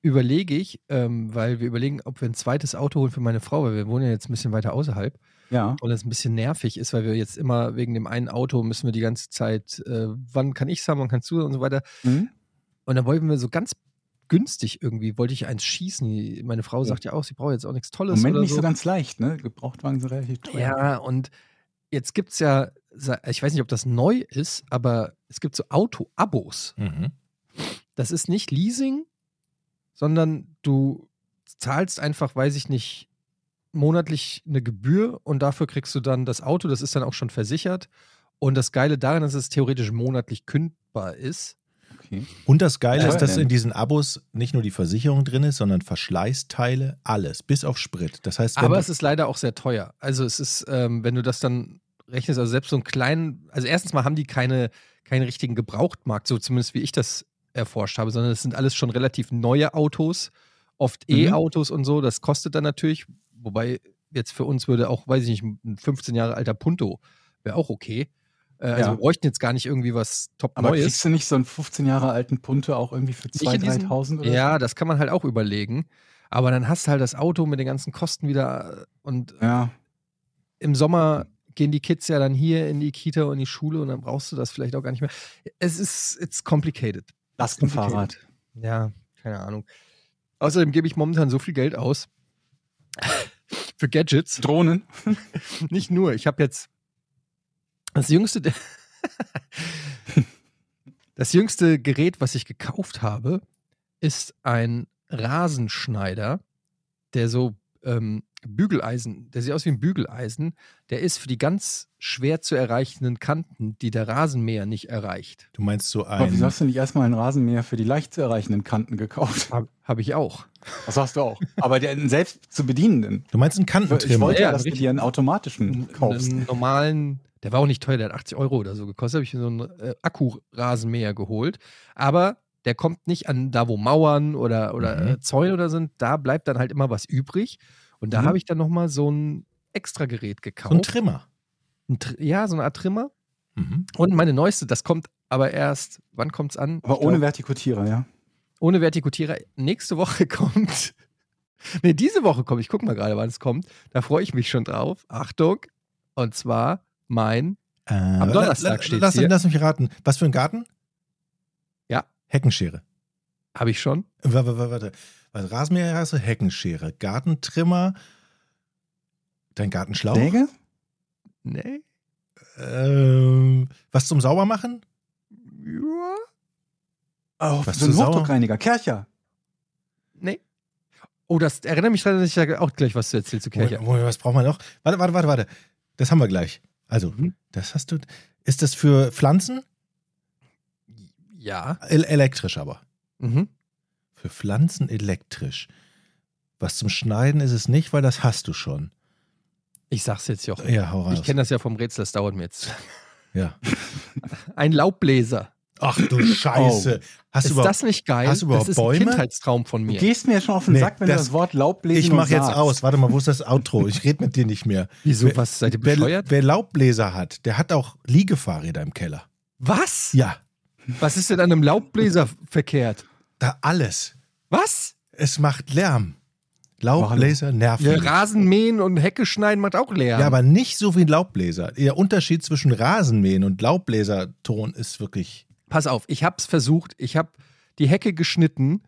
überlege ich, ähm, weil wir überlegen, ob wir ein zweites Auto holen für meine Frau, weil wir wohnen ja jetzt ein bisschen weiter außerhalb Ja. und es ein bisschen nervig ist, weil wir jetzt immer wegen dem einen Auto müssen wir die ganze Zeit, äh, wann kann ich es haben, wann kannst du und so weiter. Mhm. Und dann wollten wir so ganz günstig irgendwie, wollte ich eins schießen. Meine Frau sagt ja auch, sie braucht jetzt auch nichts Im Tolles. Moment oder nicht so so ganz leicht, ne? Gebrauchtwagen sind relativ teuer. ja, und jetzt gibt es ja, ich weiß nicht, ob das neu ist, aber es gibt so Auto-Abos. Mhm. Das ist nicht Leasing, sondern du zahlst einfach, weiß ich nicht, monatlich eine Gebühr und dafür kriegst du dann das Auto, das ist dann auch schon versichert. Und das Geile daran ist, dass es theoretisch monatlich kündbar ist. Okay. Und das Geile Ja, ist, dass denn? in diesen Abos nicht nur die Versicherung drin ist, sondern Verschleißteile, alles, bis auf Sprit. Das heißt, Aber es ist leider auch sehr teuer. Also es ist, ähm, wenn du das dann rechnest, also selbst so einen kleinen, also erstens mal haben die keine, keinen richtigen Gebrauchtmarkt, so zumindest wie ich das erforscht habe, sondern es sind alles schon relativ neue Autos, oft Mhm. E-Autos und so. Das kostet dann natürlich, wobei jetzt für uns würde auch, weiß ich nicht, ein 15 Jahre alter Punto wäre auch okay. Äh, also Ja. wir bräuchten jetzt gar nicht irgendwie was top Aber Neues. kriegst du nicht so einen 15 Jahre alten Punte auch irgendwie für Nicht 2.000, in diesen- 3.000 oder Ja, das kann man halt auch überlegen. Aber dann hast du halt das Auto mit den ganzen Kosten wieder äh, und so? Ja. im Sommer gehen die Kids ja dann hier in die Kita und die Schule und dann brauchst du das vielleicht auch gar nicht mehr. Es ist, it's complicated. Lastenfahrrad. Ja, keine Ahnung. Außerdem gebe ich momentan so viel Geld aus für Gadgets. Drohnen. Nicht nur, ich habe jetzt das jüngste, das jüngste Gerät, was ich gekauft habe, ist ein Rasenschneider, der so ähm, Bügeleisen, der sieht aus wie ein Bügeleisen, der ist für die ganz schwer zu erreichenden Kanten, die der Rasenmäher nicht erreicht. du meinst so Aber wieso ein, hast du nicht erstmal einen Rasenmäher für die leicht zu erreichenden Kanten gekauft? Habe hab ich auch. Das hast du auch. Aber den selbst zu bedienenden. du meinst einen Ich Kantentrimmer. wollte ja, dass du dir einen automatischen kaufst. einen normalen, der war auch nicht teuer, der hat 80 Euro oder so gekostet, habe ich mir so einen äh, Akkurasenmäher geholt. Aber der kommt nicht an da, wo Mauern oder, oder Mhm. äh, Zäune oder sind, da bleibt dann halt immer was übrig. Und da Mhm. habe ich dann nochmal so ein extra Gerät So ein gekauft. Trimmer. Ein Tr- ja, so eine Art Trimmer. Mhm. Und meine neueste, das kommt aber erst, wann kommt es an? Aber Ich ohne glaub, Vertikutierer, ja. ohne Vertikutierer. Nächste Woche kommt. Nee, diese Woche kommt. Ich gucke mal gerade, wann es kommt. Da freue ich mich schon drauf. Achtung. Und zwar mein Äh, Am Donnerstag steht's lass, hier. lass mich raten. Was für ein Garten? Ja. Heckenschere. Habe ich schon. Warte, warte, warte. Was, Rasenmäher hast du? Heckenschere. Gartentrimmer. Dein Gartenschlauch. Säge? Nee. Ähm, was zum Saubermachen? Ja. Oh, Was so ein? Hochdruckreiniger. Kercher. Nee. Oh, das erinnert mich daran, dass ich da auch gleich was zu erzählen zu Kirche. Moment, Moment, was brauchen wir noch? Warte, warte, warte, warte. Das haben wir gleich. Also, Mhm. das hast du. Ist das für Pflanzen? Ja. El elektrisch aber. Mhm. Für Pflanzen elektrisch. Was zum Schneiden ist es nicht, weil das hast du schon. Ich sag's jetzt, Jochen. Ja, hau raus. Ich kenne das ja vom Rätsel, das dauert mir jetzt. ja. Ein Laubbläser. Ach du Scheiße. Hast du ist das nicht geil? hast du überhaupt das ist Bäume? ein Kindheitstraum von Du mir. gehst mir ja schon auf den Nee, Sack, wenn du das- das Wort Laubbläser ich mache jetzt sagst. aus. Warte mal, wo ist das Outro? Ich rede mit dir nicht mehr. Wieso, Wer- was, seid ihr Wer, bescheuert? wer Laubbläser hat, der hat auch Liegefahrräder im Keller. Was? Ja, Was ist denn an einem Laubbläser verkehrt? Da alles. Was? Es macht Lärm. Laubbläser nerven. Ja, Rasenmähen und Hecke schneiden macht auch Lärm. Ja, aber nicht so wie ein Laubbläser. Der Unterschied zwischen Rasenmähen und Laubbläserton ist wirklich. pass auf, ich hab's versucht, ich hab die Hecke geschnitten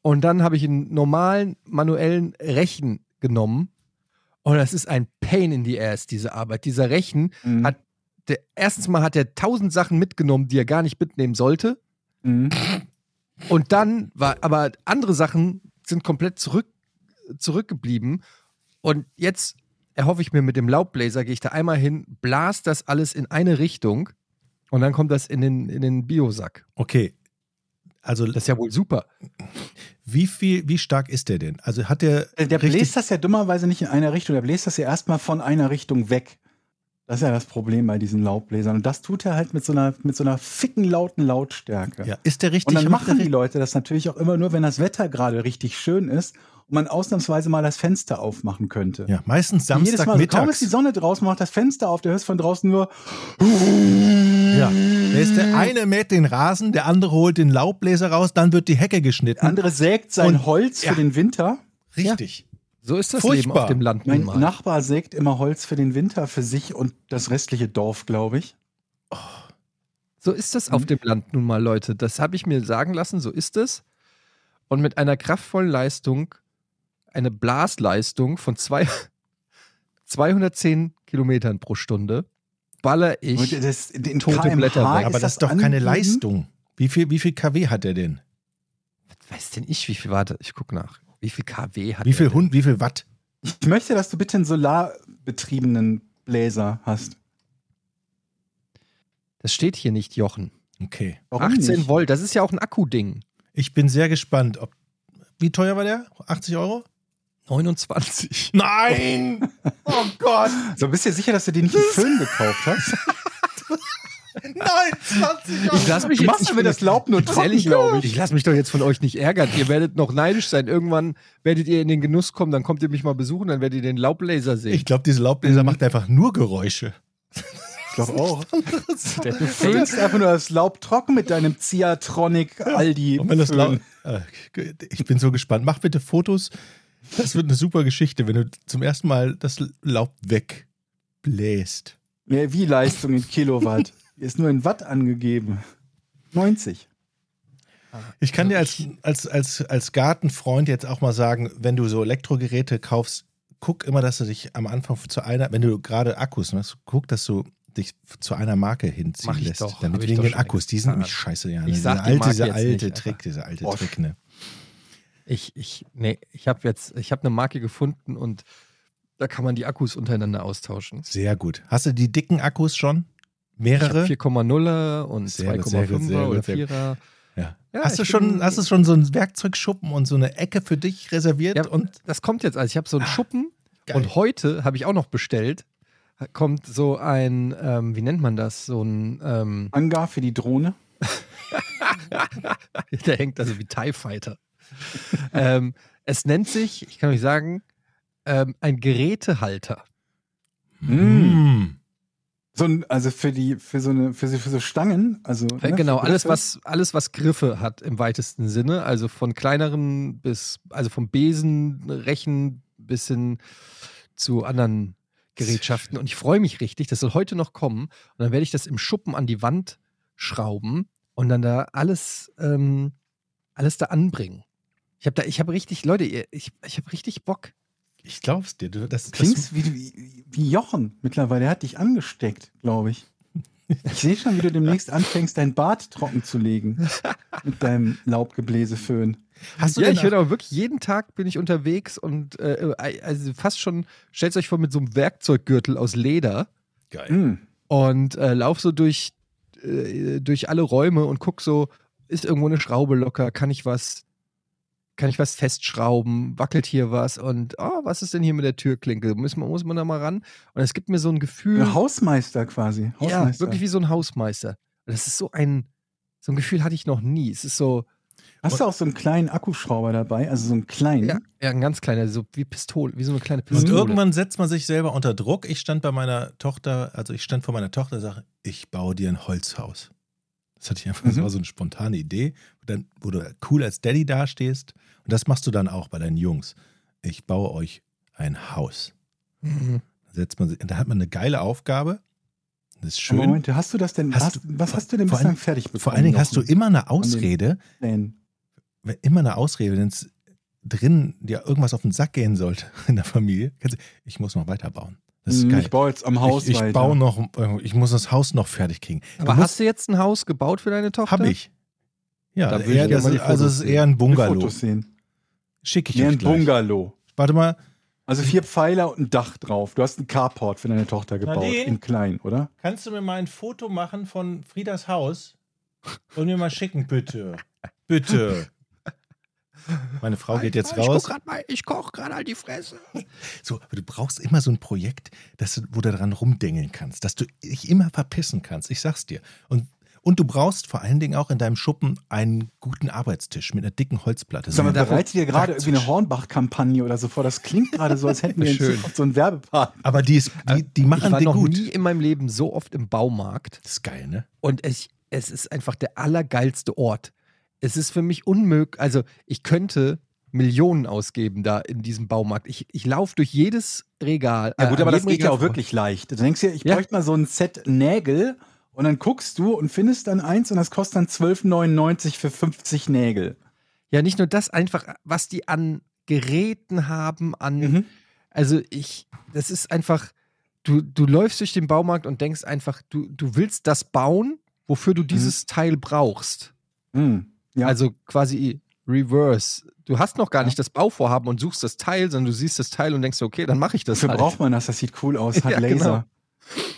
und dann habe ich einen normalen manuellen Rechen genommen und das ist ein Pain in the ass, diese Arbeit. Dieser Rechen Mhm. hat, der, erstens mal hat er tausend Sachen mitgenommen, die er gar nicht mitnehmen sollte Mhm. Und dann war, aber andere Sachen sind komplett zurück, zurückgeblieben und jetzt erhoffe ich mir mit dem Laubbläser, gehe ich da einmal hin, blas das alles in eine Richtung und dann kommt das in den, in den Biosack. Okay. Also, Das ist ja wohl super. wie viel, wie stark ist der denn? Also hat der. Der, bläst das ja dummerweise nicht in einer Richtung, der bläst das ja erstmal von einer Richtung weg. Das ist ja das Problem bei diesen Laubbläsern. Und das tut er halt mit so einer, mit so einer ficken lauten Lautstärke. Ja, ist der richtig? Und dann machen der die Leute das natürlich auch immer nur, wenn das Wetter gerade richtig schön ist und man ausnahmsweise mal das Fenster aufmachen könnte. Ja, meistens Und Jedes Mal, so, kaum ist die Sonne draußen, macht das Fenster auf, der hörst von draußen nur. Ja. Da ist der eine mäht den Rasen, der andere holt den Laubbläser raus, dann wird die Hecke Der geschnitten. andere sägt sein Und- Holz ja. für den Winter. Richtig. So ist das Furchtbar. Leben auf dem Land nun Mein mal. Nachbar sägt immer Holz für den Winter für sich und das restliche Dorf, glaube ich. So ist das Mhm. auf dem Land nun mal, Leute. Das habe ich mir sagen lassen, so ist es. Und mit einer kraftvollen Leistung, eine Blasleistung von zwei, 210 Kilometern pro Stunde, baller ich. Das, in tote kmh Blätter weg. Aber das ist doch keine? Leistung. Wie viel, wie viel kW hat der denn? weiß denn ich, wie viel, warte, ich gucke nach. Wie viel kW hat Wie viel? Hund, wie viel Watt? Ich möchte, dass du bitte einen solarbetriebenen Bläser hast. Das steht hier nicht, Jochen. Okay. Warum 18 nicht? Volt, das ist ja auch ein Akkuding. Ich bin sehr gespannt, ob. Wie teuer war der? 80 Euro? 29. Nein! Oh Gott! So bist du dir sicher, dass du dir nicht einen Föhn gekauft hast? Nein, 20 Euro! Ich lass mich Du machst nicht aber das Laub nur trocken, glaube ich. Ich lasse mich doch jetzt von euch nicht ärgern. Ihr werdet noch neidisch sein. Irgendwann werdet ihr in den Genuss kommen, dann kommt ihr mich mal besuchen, dann werdet ihr den Laubbläser sehen. Ich glaube, diese Laubbläser macht einfach nur Geräusche. Ich glaube auch. Der Du föhnst einfach nur das Laub trocken mit deinem Ziatronic Aldi. Und wenn das Laub, äh, ich bin so gespannt. Mach bitte Fotos. Das wird eine super Geschichte, wenn du zum ersten Mal das Laub wegbläst. Ja, wie Leistung in Kilowatt? Hier ist nur in Watt angegeben. 90. Ich kann dir als, als, als, als Gartenfreund jetzt auch mal sagen, wenn du so Elektrogeräte kaufst, guck immer, dass du dich am Anfang zu einer, wenn du gerade Akkus hast, guck, dass du dich zu einer Marke hinziehen Mach ich lässt. doch, damit ich wegen den Akkus, die sind nämlich scheiße, ja. Ich diese sag die alte, diese jetzt alte nicht, Trick, aber- diese alte Bosch. Trick, ne? Ich, ich, nee, ich habe jetzt, ich habe eine Marke gefunden und da kann man die Akkus untereinander austauschen. Sehr gut. Hast du die dicken Akkus schon? Mehrere? 4,0er und Sehr gut, sehr gut, 2,5er sehr oder gut, sehr gut. 4er. Ja. Ja, hast, du schon, bin- hast du schon so einen Werkzeugschuppen und so eine Ecke für dich reserviert? Ja, und das kommt jetzt. Also ich habe so einen Schuppen geil. und heute habe ich auch noch bestellt. Kommt so ein, ähm, wie nennt man das? So ein, ähm, Angar für die Drohne. der hängt also wie TIE Fighter. ähm, es nennt sich, ich kann euch sagen, ähm, ein Gerätehalter. Mm. So ein, also für die, für so eine, für so, für so Stangen, also. Äh, ne, genau, alles was, alles, was Griffe hat im weitesten Sinne. Also von kleineren bis, also vom Besen, Rechen bis hin zu anderen Gerätschaften. Und ich freue mich richtig, das soll heute noch kommen. Und dann werde ich das im Schuppen an die Wand schrauben und dann da alles, ähm, alles da anbringen. Ich habe da, ich habe richtig, Leute, ich, ich habe richtig Bock. Ich glaub's dir. Du, das, das, Klingst wie, wie, wie Jochen mittlerweile. Der hat dich angesteckt, glaube ich. Ich sehe schon, wie du demnächst anfängst, dein Bart trocken zu legen. Mit deinem Laubgebläseföhn. hast du Ja, ich bin aber wirklich jeden Tag bin ich unterwegs und äh, also fast schon, stellt euch vor, mit so einem Werkzeuggürtel aus Leder. geil. Hm. und äh, lauf so durch, äh, durch alle Räume und guck so, ist irgendwo eine Schraube locker, kann ich was, kann ich was festschrauben, wackelt hier was und oh, was ist denn hier mit der Türklinke? Muss man, muss man da mal ran? Und es gibt mir so ein Gefühl, Ein Hausmeister quasi. ja, Hausmeister. wirklich wie so ein Hausmeister. Und Das ist so ein, so ein Gefühl hatte ich noch nie. Es ist so, Hast du auch so einen kleinen Akkuschrauber dabei? Also so einen kleinen? ja, ja ein ganz kleiner, so wie Pistole, wie so eine kleine Und Pistole. irgendwann setzt man sich selber unter Druck. Ich stand bei meiner Tochter, also ich stand vor meiner Tochter und sage, ich baue dir ein Holzhaus. Das hatte ich einfach, das Mhm. war so eine spontane Idee, wo, dann, wo du cool als Daddy dastehst. Und das machst du dann auch bei deinen Jungs. Ich baue euch ein Haus. Mhm. Da setzt man da hat man eine geile Aufgabe. Das ist schön. Moment, hast du das denn, Hast hast, was hast du denn bislang fertig bekommen? Vor allen Dingen hast du immer eine Ausrede, wenn- immer eine Ausrede, wenn es drin dir irgendwas auf den Sack gehen sollte in der Familie. kannst du- Ich muss noch weiterbauen. Das ist Hm, geil. Ich baue jetzt am Haus ich, ich weiter. baue noch, äh, ich muss das Haus noch fertig kriegen. Aber hast du jetzt ein Haus gebaut für deine Tochter? Hab ich. Ja, Da eher, das ist, also es ist eher ein Bungalow. Fotos sehen. Schicke ich Nee, euch ein gleich. Bungalow. Warte mal, Also vier Pfeiler und ein Dach drauf. Du hast einen Carport für deine Tochter gebaut. Nadine? In klein, oder? Kannst du mir mal ein Foto machen von Friedas Haus und mir mal schicken, bitte? Bitte. Meine Frau geht jetzt raus. ich koche gerade halt die Fresse. So, aber du brauchst immer so ein Projekt, dass du, wo du dran rumdengeln kannst, dass du dich immer verpissen kannst. Ich sag's dir. Und, und du brauchst vor allen Dingen auch in deinem Schuppen einen guten Arbeitstisch mit einer dicken Holzplatte. Sag mal, So- bereitet ihr gerade irgendwie eine Hornbach-Kampagne oder so vor? Das klingt gerade so, als hätten wir in Schön. So einen Werbepartner. aber die, ist, die, die Ich machen war den noch gut. nie in meinem Leben so oft im Baumarkt. Das ist geil, ne? Und es, es ist einfach der allergeilste Ort. Es ist für mich unmöglich, also ich könnte Millionen ausgeben da in diesem Baumarkt. Ich, ich laufe durch jedes Regal. Ja gut, äh, aber das geht ja auch wirklich leicht. Du denkst dir, ich Ja. bräuchte mal so ein Set Nägel und dann guckst du und findest dann eins und das kostet dann 12,99 für 50 Nägel. Ja, nicht nur das, einfach, was die an Geräten haben, an. Mhm. Also ich, das ist einfach, du, du läufst durch den Baumarkt und denkst einfach, du, du willst das bauen, wofür du dieses Teil brauchst. Mhm. Ja. Also quasi reverse. Du hast noch gar Ja. nicht das Bauvorhaben und suchst das Teil, sondern du siehst das Teil und denkst, okay, dann mache ich das Wofür halt. braucht man das? Das sieht cool aus, hat Ja, Laser. genau.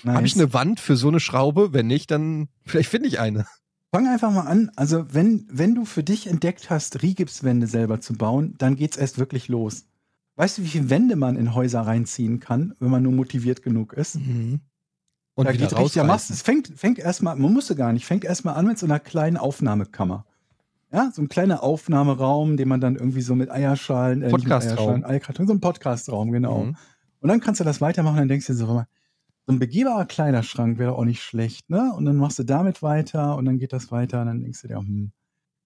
Nice. Habe ich eine Wand für so eine Schraube? Wenn nicht, dann vielleicht finde ich eine. Fang einfach mal an. Also, wenn, wenn du für dich entdeckt hast, Rigipswände selber zu bauen, dann geht's erst wirklich los. Weißt du, wie viele Wände man in Häuser reinziehen kann, wenn man nur motiviert genug ist? Mhm. Und da geht richtig, ja, machst, es fängt, fängt erstmal, man musste gar nicht, fängt erstmal an mit so einer kleinen Aufnahmekammer. Ja, so ein kleiner Aufnahmeraum, den man dann irgendwie so mit Eierschalen, äh, Podcastraum. So ein Podcastraum, genau. Mhm. Und dann kannst du das weitermachen, dann denkst du dir so, so ein begehbarer Kleiderschrank wäre auch nicht schlecht, ne? Und dann machst du damit weiter und dann geht das weiter und dann denkst du dir, hm,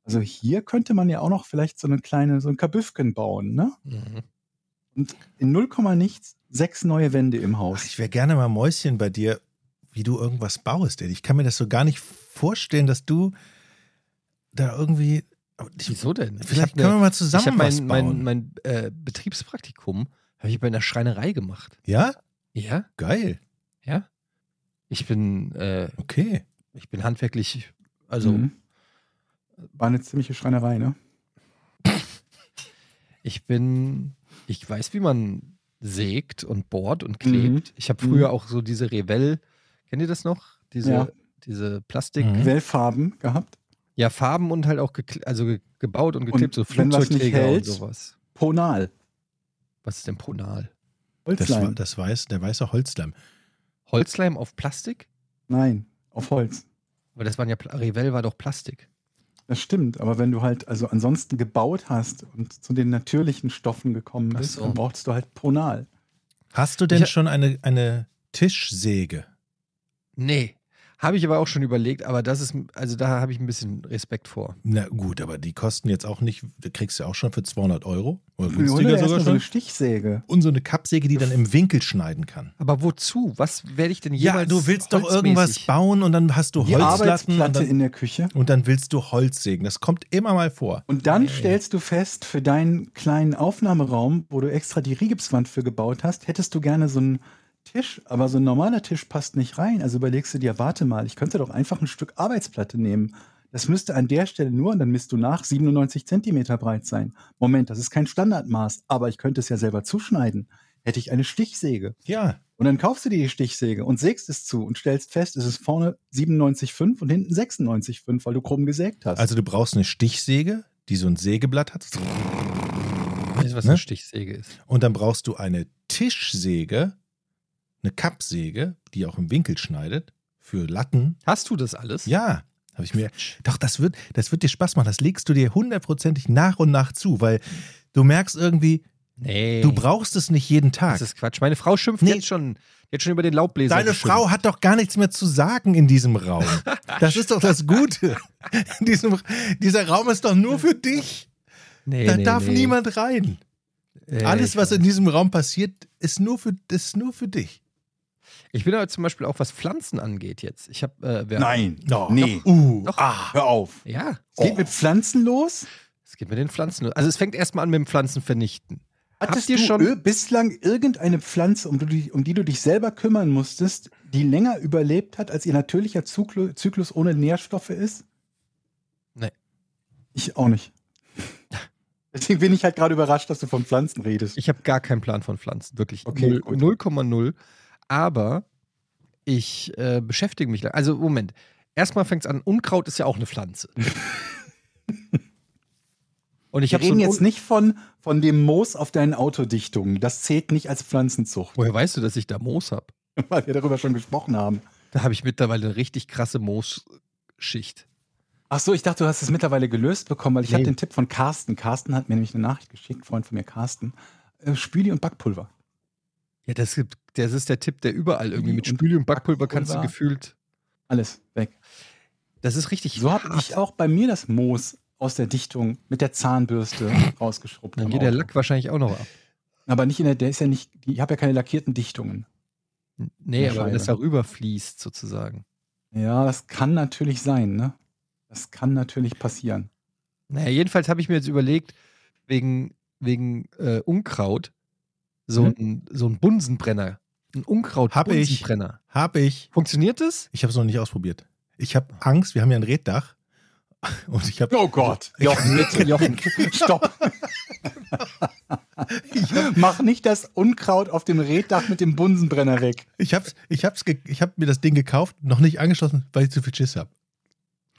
also hier könnte man ja auch noch vielleicht so eine kleine, so ein Kabüffken bauen, ne? Mhm. Und in 0, nichts sechs neue Wände im Ach, Haus. ich wäre gerne mal Mäuschen bei dir, wie du irgendwas baust. ey. Ich kann mir das so gar nicht vorstellen, dass du da irgendwie. Ich, Wieso denn? Ich vielleicht können ne- wir mal Ich zusammen habe was mein, bauen. mein, mein äh, Betriebspraktikum habe ich bei einer Schreinerei gemacht. ja, Ja, geil. ja. Ich bin, äh, Okay. ich bin handwerklich, also Mhm. War eine ziemliche Schreinerei, ne? ich bin, ich weiß, wie man sägt und bohrt und klebt. Ich habe früher Mhm. auch so diese Revell, kennt ihr das noch? Diese, Ja. diese Plastik, Mhm. Quellfarben gehabt. Ja, Farben und halt auch also ge gebaut und geklebt, so was nicht Flugzeugträger hält? und sowas. Ponal. Was ist denn Pronal? Das, Holzleim. war- das weiß, der weiße Holzleim. Holzleim auf Plastik? Nein, auf Holz. Aber das waren ja, Revell war doch Plastik. Das stimmt, aber wenn du halt also ansonsten gebaut hast und zu den natürlichen Stoffen gekommen bist, so. dann brauchst du halt Ponal. Hast du denn Ich- schon eine, eine Tischsäge? Nee. Habe ich aber auch schon überlegt, aber das ist, also da habe ich ein bisschen Respekt vor. Na gut, aber die kosten jetzt auch nicht, du kriegst ja auch schon für 200 Euro oder dir günstiger sogar mal so eine schon. Stichsäge. Und so eine Kappsäge, die dann im Winkel schneiden kann. Aber wozu? Was werde ich denn Ja, jemals du willst doch irgendwas bauen und dann hast du Die Holzlatten und Arbeitsplatte dann, in der Küche. und dann willst du Holz sägen. Das kommt immer mal vor. Und dann stellst du fest, für deinen kleinen Aufnahmeraum, wo du extra die Rigipswand für gebaut hast, hättest du gerne so einen Tisch, aber so ein normaler Tisch passt nicht rein. Also überlegst du dir, warte mal, ich könnte doch einfach ein Stück Arbeitsplatte nehmen. Das müsste an der Stelle nur, und dann misst du nach, 97 Zentimeter breit sein. Moment, das ist kein Standardmaß, aber ich könnte es ja selber zuschneiden. Hätte ich eine Stichsäge. Ja, Und dann kaufst du dir die Stichsäge und sägst es zu und stellst fest, es ist vorne 97,5 und hinten 96,5, weil du krumm gesägt hast. also du brauchst eine Stichsäge, die so ein Sägeblatt hat. Weißt du, was Ne? eine Stichsäge ist? Und dann brauchst du eine Tischsäge, eine Kappsäge, die auch im Winkel schneidet, für Latten. Hast du das alles? Ja, habe ich mir. Doch, das wird, das wird dir Spaß machen. Das legst du dir hundertprozentig nach und nach zu, weil du merkst irgendwie, Nee. du brauchst es nicht jeden Tag. Das ist Quatsch. Meine Frau schimpft Nee. jetzt schon, jetzt schon über den Laubbläser. Deine geschimpft. Frau hat doch gar nichts mehr zu sagen in diesem Raum. Das ist doch das Gute. Diesem, dieser Raum ist doch nur für dich. Nee, Da nee, darf niemand rein. Alles, was in diesem Raum passiert, ist nur für, ist nur für dich. Ich bin aber zum Beispiel auch, was Pflanzen angeht jetzt. Ich habe, äh, Nein, Oh, nee, Uh, Doch. ah. hör auf. Ja, Es geht mit Pflanzen los. es geht mit den Pflanzen. Also es fängt erstmal an mit dem Pflanzen vernichten. Hattest ihr du schon- bislang irgendeine Pflanze, um, du, dich- um die du dich selber kümmern musstest, die länger überlebt hat, als ihr natürlicher Zyklu- Zyklus ohne Nährstoffe ist? Nee. Ich auch nicht. Deswegen bin ich halt gerade überrascht, dass du von Pflanzen redest. Ich habe gar keinen Plan von Pflanzen, wirklich. Okay, Null- gut. 0,0. Aber ich äh, beschäftige mich. Also, Moment. Erstmal fängt es an, Unkraut ist ja auch eine Pflanze. Und ich Wir so reden ein jetzt nicht von, von dem Moos auf deinen Autodichtungen. Das zählt nicht als Pflanzenzucht, Woher weißt du, dass ich da Moos habe? weil wir darüber schon gesprochen haben. Da habe ich mittlerweile eine richtig krasse Moosschicht. Ach so, ich dachte, du hast es mittlerweile gelöst bekommen, weil ich Nee. habe den Tipp von Carsten. Carsten hat mir nämlich eine Nachricht geschickt, Freund von mir, Carsten. Äh, Spüli und Backpulver. Ja, das, gibt, das ist der Tipp, der überall irgendwie mit Spüli und Backpulver kannst du gefühlt. Alles weg. Das ist richtig. So habe ich auch bei mir das Moos aus der Dichtung mit der Zahnbürste rausgeschrubbt. Dann geht der. Lack wahrscheinlich auch noch ab. Aber nicht in der, der ist ja nicht, ich habe ja keine lackierten Dichtungen. Nee, aber wenn das darüber fließt, sozusagen. Ja, das kann natürlich sein, ne? Das kann natürlich passieren. Naja, jedenfalls habe ich mir jetzt überlegt, wegen, wegen äh, Unkraut, so, Mhm. ein, so ein Bunsenbrenner. Ein Hab ich. Unkraut-Bunsenbrenner. Hab ich. Funktioniert das? Ich habe es noch nicht ausprobiert. Ich habe Angst, wir haben ja ein Reddach. Und ich habe Oh Gott. Jochen, bitte, Jochen, stopp. Mach nicht das Unkraut auf dem Reddach mit dem Bunsenbrenner weg. ich hab's, ich hab's ge- ich hab mir das Ding gekauft, noch nicht angeschlossen, weil ich zu viel Schiss habe.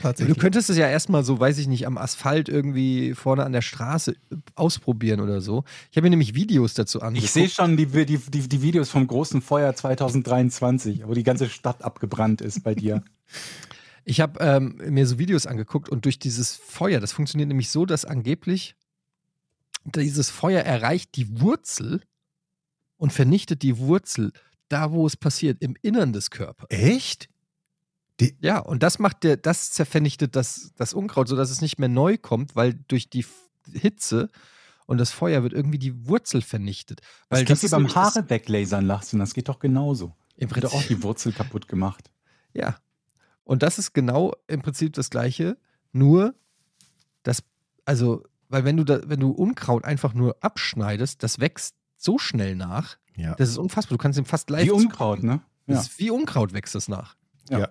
Du Tatsächlich. könntest es ja erstmal so, weiß ich nicht, am Asphalt irgendwie vorne an der Straße ausprobieren oder so. Ich habe mir nämlich Videos dazu angeguckt. Ich sehe schon die, die, die, die Videos vom großen Feuer 2023, wo die ganze Stadt abgebrannt ist bei dir. Ich habe ähm, mir so Videos angeguckt und durch dieses Feuer, das funktioniert nämlich so, dass angeblich dieses Feuer erreicht die Wurzel und vernichtet die Wurzel da, wo es passiert, im Innern des Körpers. Echt? Ja, und das macht der, das zervernichtet das, das Unkraut, sodass es nicht mehr neu kommt, weil durch die Hitze und das Feuer wird irgendwie die Wurzel vernichtet. Weil das, das ist beim Haare weglasern lassen, das geht doch genauso. Im doch auch Prinzip, die Wurzel kaputt gemacht. ja. Und das ist genau im Prinzip das Gleiche, nur das, also, weil wenn du da, wenn du Unkraut einfach nur abschneidest, das wächst so schnell nach, Ja. das ist unfassbar. Du kannst ihm fast live Wie Unkraut, ne? Das Ja. ist wie Unkraut wächst das nach. Ja. Ja.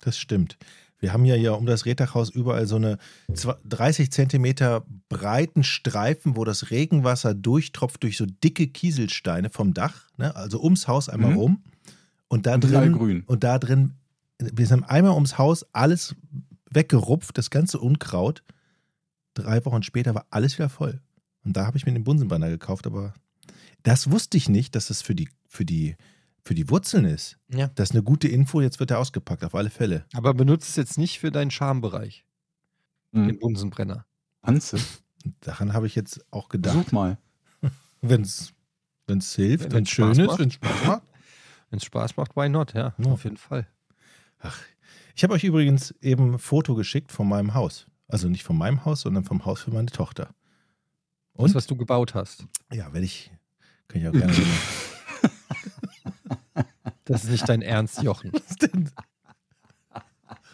Das stimmt. Wir haben ja ja um das Reddachhaus überall so eine zwa- 30 Zentimeter breiten Streifen, wo das Regenwasser durchtropft durch so dicke Kieselsteine vom Dach, ne? also ums Haus einmal Mhm. rum. Und da Und sind drin, grün. und da drin, wir haben einmal ums Haus alles weggerupft, das ganze Unkraut. Drei Wochen später war alles wieder voll. Und da habe ich mir den Bunsenbrenner gekauft, aber das wusste ich nicht, dass das für die, für die, für die Wurzeln ist. Ja. Das ist eine gute Info, jetzt wird er ausgepackt, auf alle Fälle. Aber benutze es jetzt nicht für deinen Schambereich, den Mhm. Bunsenbrenner. Anze, Daran habe ich jetzt auch gedacht. such mal. Wenn es hilft, Wenn's wenn es schön Spaß ist, macht. wenn es Spaß macht. Wenn es Spaß macht, why not? Ja, Ja. auf jeden Fall. Ach, ich habe euch übrigens eben ein Foto geschickt von meinem Haus. Also nicht von meinem Haus, sondern vom Haus für meine Tochter. Das, Und? was du gebaut hast. Ja, werde ich. Kann ich auch gerne. Das ist nicht dein Ernst, Jochen.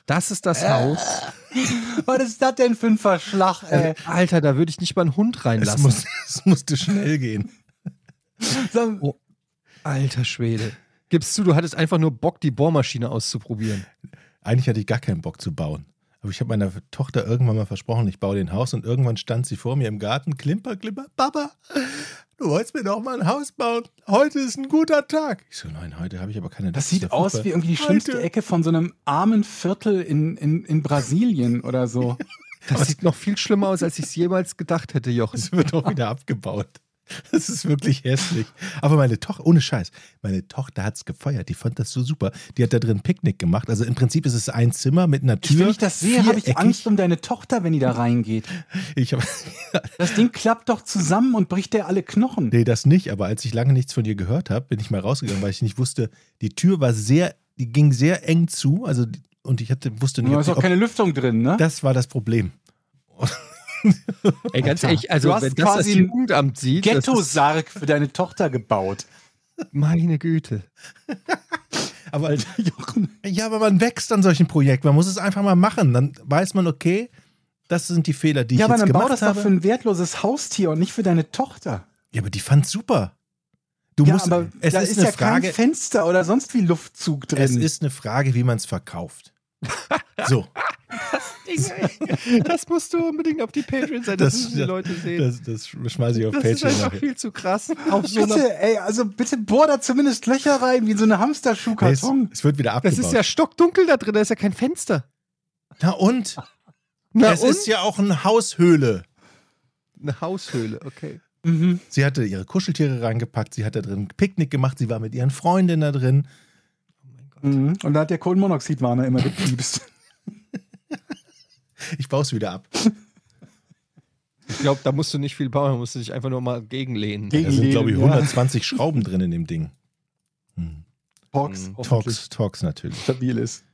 Das ist das Haus. Was ist das denn für ein Verschlag, ey? Alter, da würde ich nicht mal einen Hund es, reinlassen. muss, es musste schnell gehen. Oh. Alter Schwede. Gibst du, du hattest einfach nur Bock, die Bohrmaschine auszuprobieren. Eigentlich hatte ich gar keinen Bock zu bauen. Aber ich habe meiner Tochter irgendwann mal versprochen, ich baue den Haus und irgendwann stand sie vor mir im Garten, klimper, klimper, Papa, du wolltest mir doch mal ein Haus bauen. Heute ist ein guter Tag. Ich so, nein, heute habe ich aber keine Das ist sieht ja aus wie irgendwie die schlimmste Alter. Ecke von so einem armen Viertel in, in, in Brasilien oder so. Das sieht noch viel schlimmer aus, als ich es jemals gedacht hätte, Jochen. Es wird auch wieder abgebaut. Das ist wirklich hässlich. Aber meine Tochter, ohne Scheiß, meine Tochter hat es gefeiert. Die fand das so super. Die hat da drin Picknick gemacht. Also im Prinzip ist es ein Zimmer mit einer Tür. wenn ich das sehe, habe ich. Angst um deine Tochter, wenn die da reingeht. Ich hab, Das Ding klappt doch zusammen und bricht dir alle Knochen. nee, das nicht. Aber als ich lange nichts von ihr gehört habe, bin ich mal rausgegangen, weil ich nicht wusste, die Tür war sehr, die ging sehr eng zu. Also, und ich hatte, wusste nicht, Da ist auch keine Lüftung drin, ne? das war das Problem. Ey, ganz Alter, ehrlich, also du hast wenn das das quasi ein Jugendamt sieht, das Ghetto-Sarg für deine Tochter gebaut. meine Güte. Aber ja, aber man wächst an solchen Projekten. Man muss es einfach mal machen. Dann weiß man, okay, das sind die Fehler, die Ja, ich aber jetzt dann bau gemacht das doch habe. für ein wertloses Haustier und nicht für deine Tochter. Ja, aber die fand's super. Du ja, musst, aber es da ist, ist, ja Frage, kein Fenster oder sonst wie Luftzug drin. es ist eine Frage, wie man es verkauft. So, Das musst du unbedingt auf die Patreon-Seite, das, Das- müssen die Leute sehen. das, das schmeiße ich auf Das ist Patreon einfach nachher. viel zu krass. Auf so Bitte, ey, also bitte bohr da zumindest Löcher rein, wie in so eine Nee, es, Hamsterschuhkarton. es wird wieder das abgebaut. ist ja stockdunkel da drin, da ist ja kein Fenster. Na und? Na es ist ja auch eine Haushöhle. Eine Haushöhle, okay. Mhm. Sie hatte ihre Kuscheltiere reingepackt, sie hat da drin Picknick gemacht, sie war mit ihren Freundinnen da drin. Oh mein Gott. Mhm. Und da hat der Kohlenmonoxidwarner immer gepiepst. Ich baue es wieder ab. Ich glaube, da musst du nicht viel bauen, da musst du dich einfach nur mal gegenlehnen. Gegen- Da sind, glaube ich, Ja. 120 Schrauben drin in dem Ding. Hm. Mhm. hoffentlich Talks, Talks natürlich. stabil ist.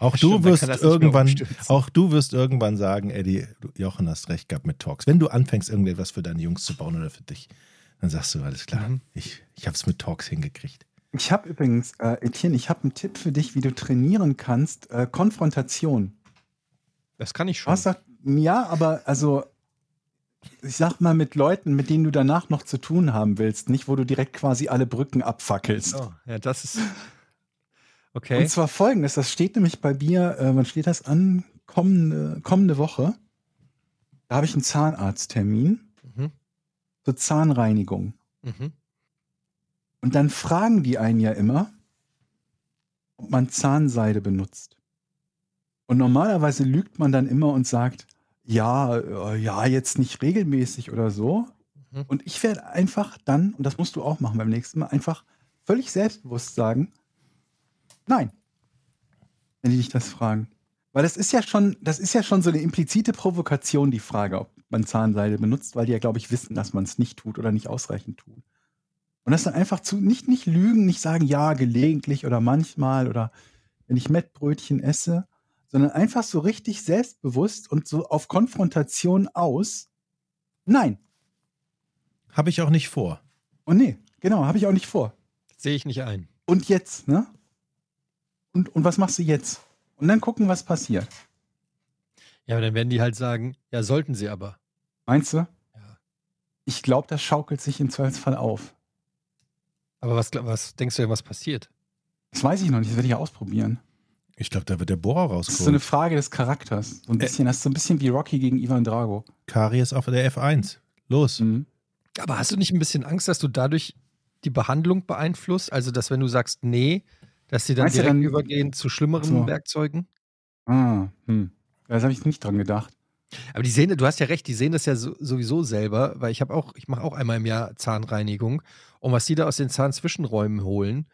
Auch Stimmt, du wirst irgendwann, auch du wirst irgendwann sagen, Eddie, du, Jochen hast recht gehabt mit Talks. Wenn du anfängst, irgendetwas für deine Jungs zu bauen oder für dich, dann sagst du, alles klar, Mhm. ich, ich habe es mit Talks hingekriegt. Ich habe übrigens, äh, Etienne, ich habe einen Tipp für dich, wie du trainieren kannst. Äh, Konfrontation. Das kann ich schon. Was sagt, ja, aber also, ich sag mal mit Leuten, mit denen du danach noch zu tun haben willst, nicht wo du direkt quasi alle Brücken abfackelst. Oh, ja, das ist. Und Okay. zwar folgendes, das steht nämlich bei mir, äh, wann steht das an? Kommende, kommende Woche. Da habe ich einen Zahnarzttermin Mhm. zur Zahnreinigung. Mhm. Und dann fragen die einen ja immer, ob man Zahnseide benutzt. Und normalerweise lügt man dann immer und sagt, ja, äh, ja, jetzt nicht regelmäßig oder so. Mhm. Und ich werde einfach dann, und das musst du auch machen beim nächsten Mal, einfach völlig selbstbewusst sagen, nein. Wenn die dich das fragen. Weil das ist ja schon, das ist ja schon so eine implizite Provokation, die Frage, ob man Zahnseide benutzt, weil die ja, glaube ich, wissen, dass man es nicht tut oder nicht ausreichend tut. Und das dann einfach zu, nicht, nicht lügen, nicht sagen, ja, gelegentlich oder manchmal oder wenn ich Mettbrötchen esse, sondern einfach so richtig selbstbewusst und so auf Konfrontation aus. Nein. Habe ich auch nicht vor. Und nee, genau, habe ich auch nicht vor. Sehe ich nicht ein. Und jetzt, ne? Und, und was machst du jetzt? Und dann gucken, was passiert. Ja, aber dann werden die halt sagen, ja, sollten sie aber. Meinst du? Ja. Ich glaube, das schaukelt sich im Zweifelsfall auf. Aber was, was denkst du denn, was passiert? Das weiß ich noch nicht, das werde ich ausprobieren. Ich glaube, da wird der Bohrer Das ist so eine rauskommen. Frage des Charakters. So ein bisschen, das ist so ein bisschen wie Rocky gegen Ivan Drago. Karies auf der F1. Los. Mhm. Aber hast du nicht ein bisschen Angst, dass du dadurch die Behandlung beeinflusst? Also, dass wenn du sagst, nee, dass sie dann Meinst du direkt dann- übergehen zu schlimmeren so. Werkzeugen? Ah, hm. Das habe ich nicht dran gedacht. Aber die sehen, du hast ja recht, die sehen das ja so, sowieso selber, weil ich habe auch, ich mache auch einmal im Jahr Zahnreinigung. Und was die da aus den Zahnzwischenräumen holen,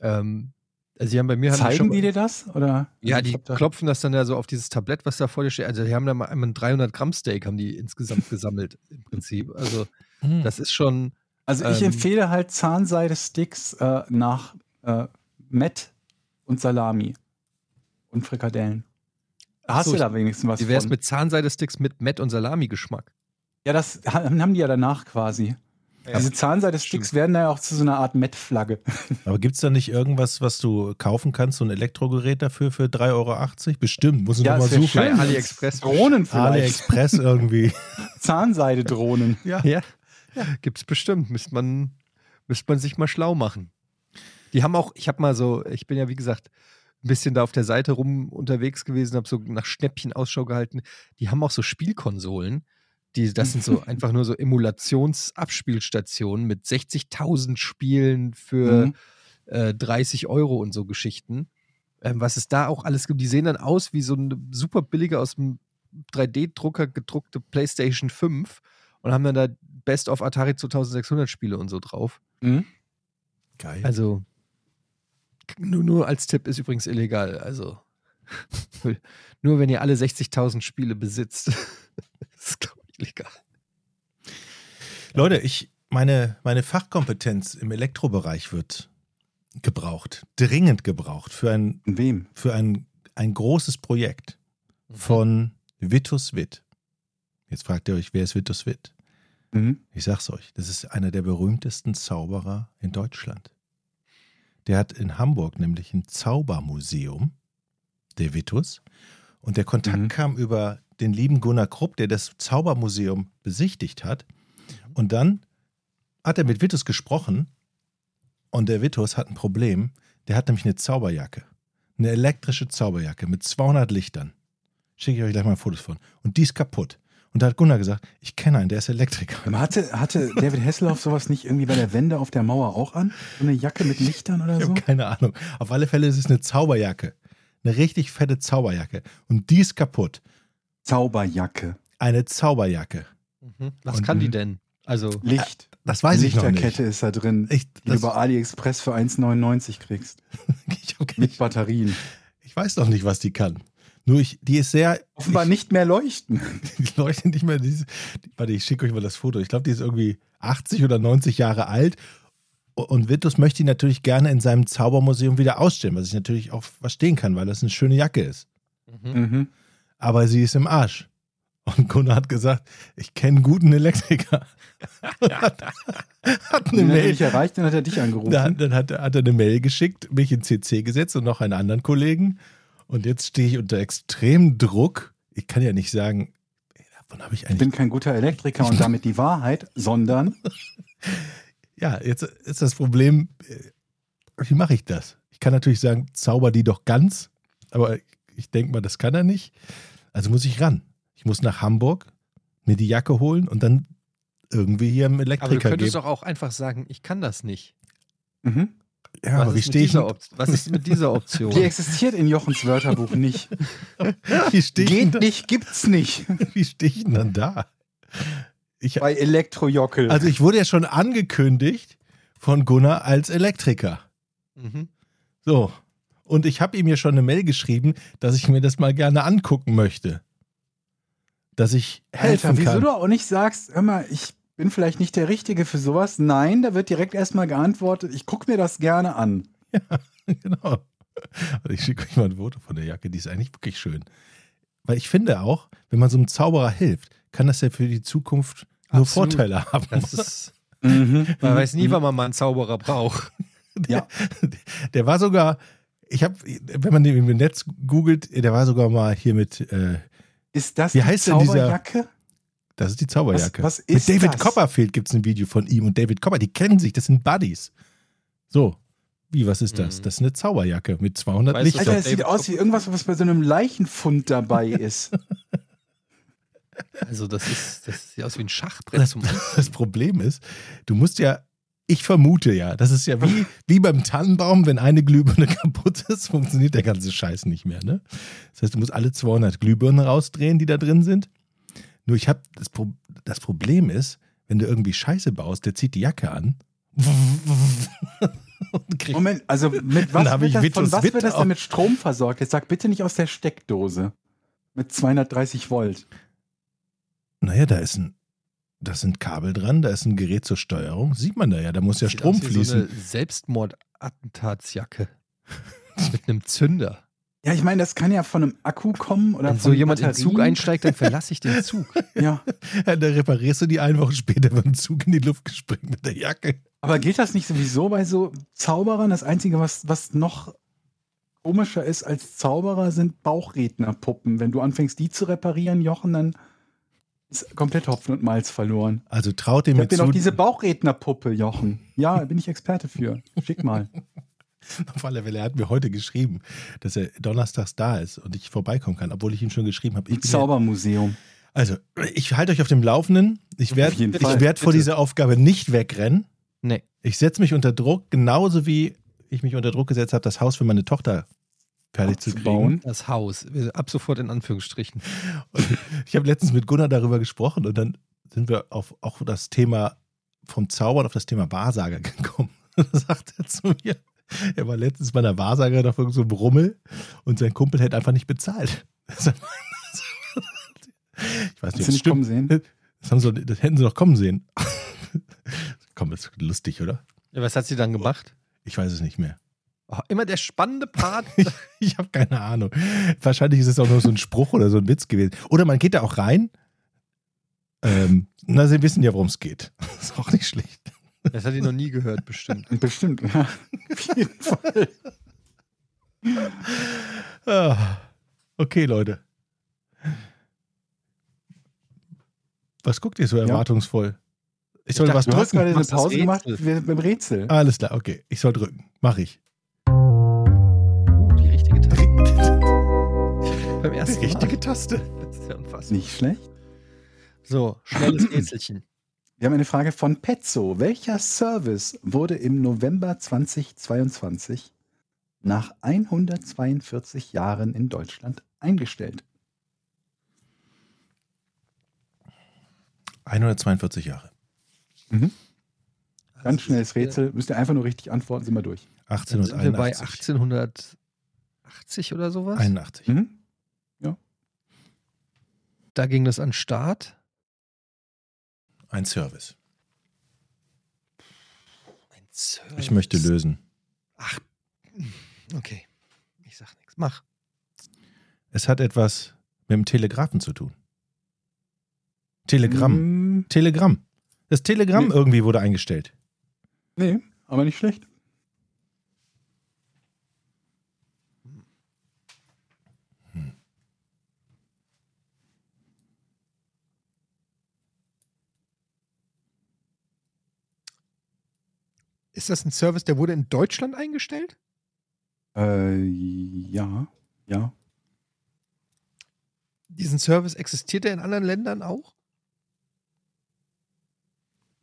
ähm, also die haben bei mir Zeigen schon, die dir das? Oder? Ja, die da- klopfen das dann ja so auf dieses Tablett, was da vor dir steht. Also die haben da mal einmal ein 300 Gramm Steak haben die insgesamt gesammelt im Prinzip. Also Hm. das ist schon, Also ich ähm, empfehle halt Zahnseide-Sticks äh, nach äh, Met und Salami und Frikadellen. Hast so, du da wenigstens was wie wär's von. mit Zahnseidesticks mit Met und Salami-Geschmack? Ja, das ha- haben die ja danach quasi. Diese Zahnseide-Sticks werden da ja auch zu so einer Art Met-Flagge. Aber gibt es da nicht irgendwas, was du kaufen kannst, so ein Elektrogerät dafür für 3,80 Euro? Bestimmt, muss ich Ja, nochmal ja suchen. schön. AliExpress. Drohnen vielleicht. AliExpress irgendwie. Zahnseide-Drohnen. Ja, ja. gibt's bestimmt. Müsste man, müsste man sich mal schlau machen. Die haben auch, ich habe mal so, ich bin ja wie gesagt ein bisschen da auf der Seite rum unterwegs gewesen, habe so nach Schnäppchen Ausschau gehalten. Die haben auch so Spielkonsolen. Die, das sind so einfach nur so Emulationsabspielstationen mit 60.000 Spielen für Mhm. äh, 30 Euro und so Geschichten. Ähm, was es da auch alles gibt. Die sehen dann aus wie so eine super billige aus dem 3D-Drucker gedruckte PlayStation 5 und haben dann da Best of Atari 2600 Spiele und so drauf. Mhm. Geil. Also nur, nur als Tipp ist übrigens illegal. Also nur wenn ihr alle 60.000 Spiele besitzt, ist es glaube legal. Leute, ich, meine, meine Fachkompetenz im Elektrobereich wird gebraucht, dringend gebraucht für ein, wem? für ein, ein großes Projekt von Vitus Witt. Jetzt fragt ihr euch, wer ist Vitus Witt? Mhm. Ich sag's euch, das ist einer der berühmtesten Zauberer in Deutschland. Der hat in Hamburg nämlich ein Zaubermuseum, der Vitus. Und der Kontakt Mhm. kam über den lieben Gunnar Krupp, der das Zaubermuseum besichtigt hat. Und dann hat er mit Vitus gesprochen und der Vitus hat ein Problem. Der hat nämlich eine Zauberjacke. eine elektrische Zauberjacke mit 200 Lichtern. Schicke ich euch gleich mal Fotos von. Und die ist kaputt. Und da hat Gunnar gesagt, ich kenne einen, der ist Elektriker. Hatte, hatte David Hasselhoff sowas nicht irgendwie bei der Wende auf der Mauer auch an? So eine Jacke mit Lichtern oder Ich so? keine Ahnung. Auf alle Fälle ist es eine Zauberjacke. Eine richtig fette Zauberjacke. Und die ist kaputt. Zauberjacke. Eine Zauberjacke. Mhm. Was Und- kann die denn? Also, Licht. Das weiß ich noch Lichterkette nicht. ist da drin, Ich, die du bei AliExpress für 1,99 kriegst. ich, hab- Mit Batterien. ich weiß noch nicht, was die kann. Nur ich, die ist sehr. Offenbar nicht mehr leuchten. Die leuchtet nicht mehr. Diese, die, warte, ich schicke euch mal das Foto. Ich glaube, die ist irgendwie 80 oder 90 Jahre alt. Und Vitus möchte die natürlich gerne in seinem Zaubermuseum wieder ausstellen, was ich natürlich auch verstehen kann, weil das eine schöne Jacke ist. mhm. Mhm. Aber sie ist im Arsch. Und Gunnar hat gesagt, ich kenne einen guten Elektriker. Hat, hat eine Mail. erreicht, dann hat er dich angerufen. Dann, dann hat, er- hat er eine Mail geschickt, mich in CC gesetzt und noch einen anderen Kollegen. Und jetzt stehe ich unter extremem Druck. Ich kann ja nicht sagen, ey, davon habe ich ich eigentlich bin kein guter Elektriker und damit die Wahrheit, sondern Ja, jetzt ist das Problem, äh, wie mache ich das? Ich kann natürlich sagen, zauber die doch ganz, aber ich denke mal, das kann er nicht. Also muss ich ran. Ich muss nach Hamburg, mir die Jacke holen und dann irgendwie hier im aber du Elektriker könntest geben. doch auch einfach sagen, ich kann das nicht. mhm. Ja, was, aber wie ist mit stehe ich, was ist mit dieser Option? die existiert in Jochens Wörterbuch nicht. wie steh ich, denn Geht da, nicht, gibt's nicht. wie steh ich denn dann da? Ich, Bei Elektrojockel. also ich wurde ja schon angekündigt von Gunnar als Elektriker. Mhm. So. Und ich habe ihm ja schon eine Mail geschrieben, dass ich mir das mal gerne angucken möchte. Dass ich helfen Alter, wieso kann. du auch nicht sagst, hör mal, ich bin vielleicht nicht der Richtige für sowas. Nein, da wird direkt erstmal geantwortet, ich gucke mir das gerne an. genau. Also ich schicke euch mal ein Foto von der Jacke, die ist eigentlich wirklich schön. Weil ich finde auch, wenn man so einem Zauberer hilft, kann das ja für die Zukunft nur Absolut. Vorteile haben. Das ist, Mhm. man weiß nie, wann man mal einen Zauberer braucht. Ja. Der war sogar, ich habe, wenn man den im Netz googelt, der war sogar mal hier mit, äh, Ist das Wie die heißt denn dieser- Zauberjacke? das ist die Zauberjacke. Was- was ist mit David das? Copperfield gibt es ein Video von ihm und David Copper, die kennen sich, das sind Buddies. So, wie, was ist das? Mhm. Das ist eine Zauberjacke mit 200 Weißt Lichtern. Alter, das David sieht aus wie irgendwas, was bei so einem Leichenfund dabei ist. Also das ist, das sieht aus wie ein Schachbrett Das, das Problem ist, du musst ja, ich vermute ja, das ist ja wie, wie beim Tannenbaum, wenn eine Glühbirne kaputt ist, funktioniert der ganze Scheiß nicht mehr. Ne? Das heißt, du musst alle 200 Glühbirnen rausdrehen, die da drin sind. Nur ich habe, das, Pro das Problem ist, wenn du irgendwie Scheiße baust, der zieht die Jacke an. Moment, also mit was, wird das, von was wird das denn mit Strom versorgt? Jetzt sag bitte nicht aus der Steckdose. Mit 230 Volt. naja, da ist ein, da sind Kabel dran, da ist ein Gerät zur Steuerung. Sieht man da ja, da muss ja Sieht Strom aus wie fließen. So eine Selbstmordattentatsjacke. Mit einem Zünder. Ja, ich meine, das kann ja von einem Akku kommen oder Wenn von so jemand in den Batterien. Zug einsteigt, dann verlasse ich den Zug. Ja, Ja, da reparierst du die eine Woche später, ein Zug in die Luft gesprengt mit der Jacke. aber gilt das nicht sowieso bei so Zauberern? Das Einzige, was, was noch komischer ist als Zauberer, sind Bauchrednerpuppen. Wenn du anfängst, die zu reparieren, Jochen, dann ist komplett Hopfen und Malz verloren. Also traut dem Ich mir hab dir zu, noch diese Bauchrednerpuppe, Jochen. Ja, bin ich Experte für. Schick mal. auf alle Fälle, er hat mir heute geschrieben, dass er donnerstags da ist und ich vorbeikommen kann, obwohl ich ihm schon geschrieben habe. Ich Im ja, Zaubermuseum. also, ich halte euch auf dem Laufenden. Ich werde Auf jeden ich Fall. werd vor Bitte. dieser Aufgabe nicht wegrennen. Nee. Ich setze mich unter Druck, genauso wie ich mich unter Druck gesetzt habe, das Haus für meine Tochter fertig zu. Abzubauen. Das Haus. Ab sofort in Anführungsstrichen. Und ich habe letztens mit Gunnar darüber gesprochen und dann sind wir auf auch das Thema vom Zaubern auf das Thema Wahrsager gekommen. Da sagt er zu mir, er war letztens bei einer Wahrsagerin auf irgendeinem so Rummel und sein Kumpel hätte einfach nicht bezahlt. Ich weiß nicht, ob nicht kommen sehen? das, haben sie, das hätten sie doch kommen sehen. Komm, das ist lustig, oder? Ja, was hat sie dann gemacht? Ich weiß es nicht mehr. Oh, immer der spannende Part. Ich habe keine Ahnung. Wahrscheinlich ist es auch nur so ein Spruch oder so ein Witz gewesen. Oder man geht da auch rein. Ähm, na, sie wissen ja, worum es geht. ist auch nicht schlecht. Das hat sie noch nie gehört, bestimmt. Bestimmt, ja. Auf jeden Fall. Ah, okay, Leute. Was guckt ihr so erwartungsvoll? Ich soll dachte, was Du hast drücken. gerade eine Pause gemacht wir- beim Rätsel. Alles klar, okay. Ich soll drücken. Mach ich. Ersten Die richtige Taste. Das ist ja unfassbar. Nicht schlecht. So, schnelles Rätselchen. Wir haben eine Frage von Petzo. Welcher Service wurde im November 2022 nach 142 Jahren in Deutschland eingestellt? 142 Jahre. Ganz schnelles Rätsel. Müsst ihr einfach nur richtig antworten, sind wir durch. Dann sind wir bei 1881. 1880 oder sowas. 81. Mhm. Da ging das an Start. Ein Service. Ein Service. Ich möchte lösen. Ach, okay. Ich sag nichts. Mach. Es hat etwas mit dem Telegrafen zu tun. Telegramm. Mm, Telegramm. Das Telegramm Nee. irgendwie wurde eingestellt. nee, aber nicht schlecht. Ist das ein Service, der wurde in Deutschland eingestellt? Äh, ja, ja. Diesen Service existiert er in anderen Ländern auch?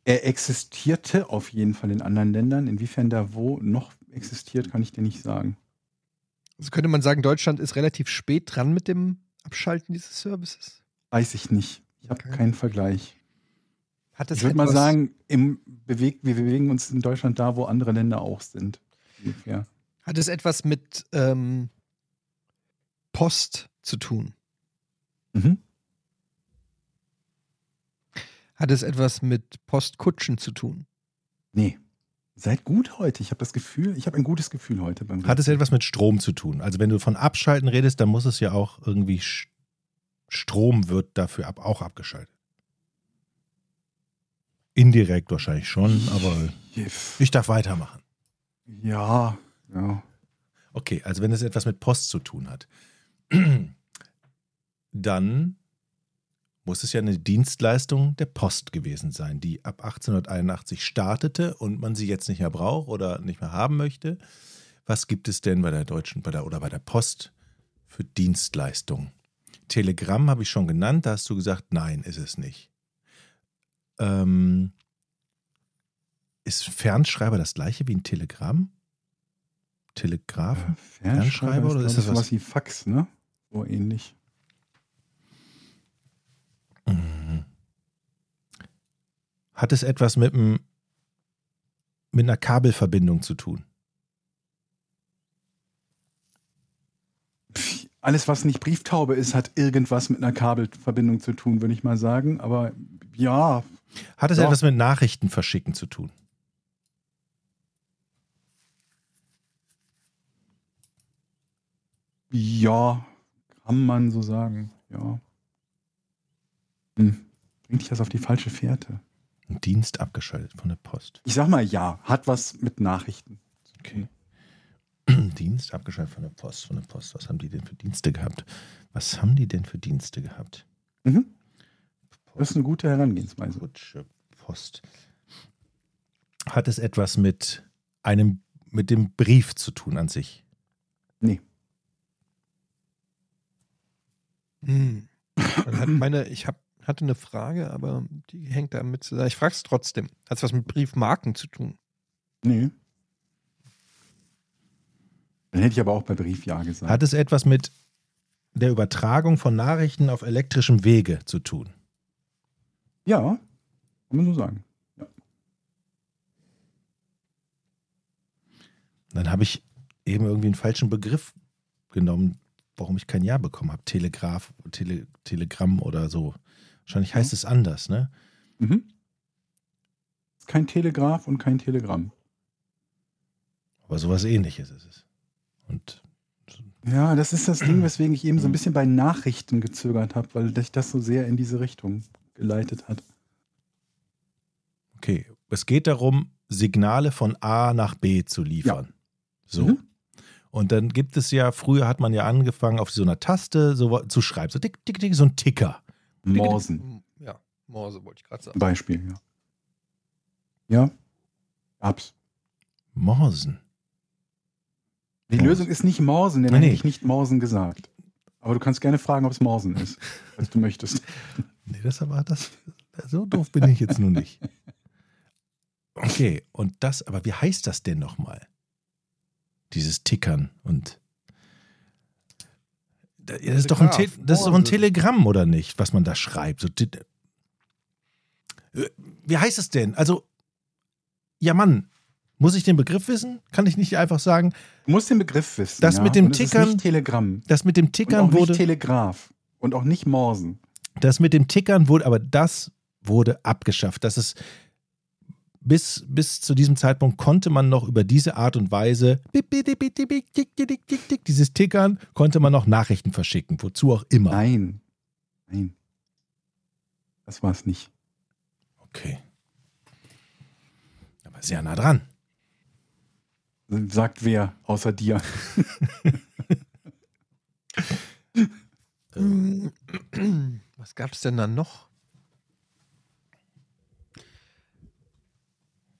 Er existierte auf jeden Fall in anderen Ländern. Inwiefern der wo noch existiert, kann ich dir nicht sagen. Also könnte man sagen, Deutschland ist relativ spät dran mit dem Abschalten dieses Services. Weiß ich nicht. Ich habe Okay. keinen Vergleich. Hat es Ich würde mal etwas- sagen, im bewegt, wir bewegen uns in Deutschland da, wo andere Länder auch sind. Ungefähr. Hat es etwas mit ähm, Post zu tun? Mhm. Hat es etwas mit Postkutschen zu tun? Nee. Seid gut heute. Ich habe das Gefühl, ich habe ein gutes Gefühl heute beim Hat es etwas mit Strom zu tun? Also wenn du von Abschalten redest, dann muss es ja auch irgendwie Strom wird dafür ab, auch abgeschaltet. Indirekt wahrscheinlich schon, aber ich darf weitermachen. Ja, ja. Okay, also wenn es etwas mit Post zu tun hat, dann muss es ja eine Dienstleistung der Post gewesen sein, die ab 1881 startete und man sie jetzt nicht mehr braucht oder nicht mehr haben möchte. Was gibt es denn bei der Deutschen bei der, oder bei der Post für Dienstleistungen? Telegramm habe ich schon genannt, da hast du gesagt, nein, ist es nicht. Ähm, ist Fernschreiber das gleiche wie ein Telegramm? Telegraph? Fernschreiber oder ist das was- sowas wie Fax, ne? So ähnlich. Mhm. Hat es etwas mit, einem, mit einer Kabelverbindung zu tun? Alles, was nicht Brieftaube ist, hat irgendwas mit einer Kabelverbindung zu tun, würde ich mal sagen. Aber ja, Hat es Ja. etwas mit Nachrichten verschicken zu tun? ja, kann man so sagen. Ja. Hm. Bringt dich das auf die falsche Fährte? Ein Dienst abgeschaltet von der Post. Ich sag mal ja, hat was mit Nachrichten. Okay. Dienst abgeschaltet von der Post, von der Post. Was haben die denn für Dienste gehabt? Was haben die denn für Dienste gehabt? Mhm. Das ist eine gute Herangehensweise. Kutsche, Post. Hat es etwas mit einem, mit dem Brief zu tun an sich? Nee. Hm. Meine, ich hab, hatte eine Frage, aber die hängt damit zusammen. Ich frage es trotzdem. Hat es was mit Briefmarken zu tun? Nee. Dann hätte ich aber auch bei Brief ja gesagt. Hat es etwas mit der Übertragung von Nachrichten auf elektrischem Wege zu tun? ja, kann man so sagen. Dann habe ich eben irgendwie einen falschen Begriff genommen, warum ich kein Ja bekommen habe. Telegraph, Tele, Telegramm oder so. Wahrscheinlich heißt es anders, ne? Mhm. Kein Telegraph und kein Telegramm. Aber sowas ähnliches ist es. Und Ja, das ist das Ding, weswegen ich eben so ein bisschen bei Nachrichten gezögert habe, weil dich das so sehr in diese Richtung geleitet hat. okay, es geht darum, Signale von A nach B zu liefern. So. Mhm. Und dann gibt es ja, früher hat man ja angefangen, auf so einer Taste so zu schreiben, so tick, tick, tick, so ein Ticker. Morsen, Ja, Morse wollte ich gerade sagen. Beispiel, ja. Ja, gab's. Morsen. Die Morsen. Lösung ist nicht Morsen, denn Nee, dann nee. hätte ich nicht Morsen gesagt. Aber du kannst gerne fragen, ob es Morsen ist, falls du möchtest. Nee, das war das. So doof bin ich jetzt nun nicht. Okay, und das, aber wie heißt das denn nochmal? Dieses Tickern und. Das ist, doch ein Te das ist doch ein. Telegramm, oder nicht, was man da schreibt? So, Äh, wie heißt es denn? Also, ja, Mann, muss ich den Begriff wissen? Kann ich nicht einfach sagen, Du musst den Begriff wissen. Das ja? mit dem Und Tickern- nicht Telegramm. das mit dem Und auch Tickern nicht wurde. Telegraph. Und auch nicht Morsen. Das mit dem Tickern wurde, aber das wurde abgeschafft. Das ist bis, bis zu diesem Zeitpunkt konnte man noch über diese Art und Weise, dieses Tickern, konnte man noch Nachrichten verschicken, wozu auch immer. Nein. Nein. Das war es nicht. Okay. Aber sehr nah dran. Sagt wer außer dir. Was gab es denn dann noch?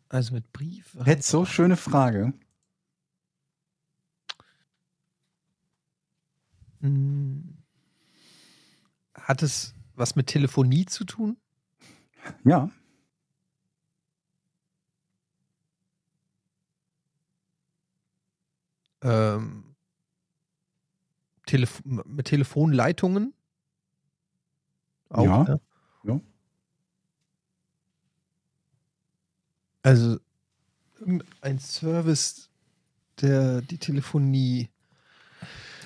Also mit Brief. Jetzt so schöne Frage. Hm. Hat es was mit Telefonie zu tun? Ja. Ähm, Telef mit Telefonleitungen? Ja. ne? Ja. Also irgendein Service, der die Telefonie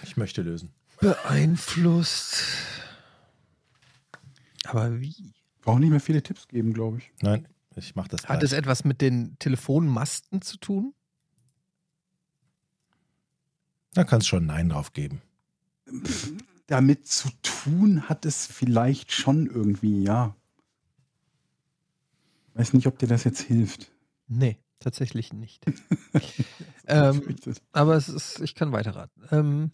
Ich möchte lösen. beeinflusst. Aber wie? Braucht nicht mehr viele Tipps geben, glaube ich. Nein, ich mache das Hat es gleich. etwas mit den Telefonmasten zu tun? Da kannst du schon Nein drauf geben. Damit zu tun hat es vielleicht schon irgendwie, ja. Weiß nicht, ob dir das jetzt hilft. Nee, tatsächlich nicht. ähm, aber es ist, ich kann weiterraten. Ähm,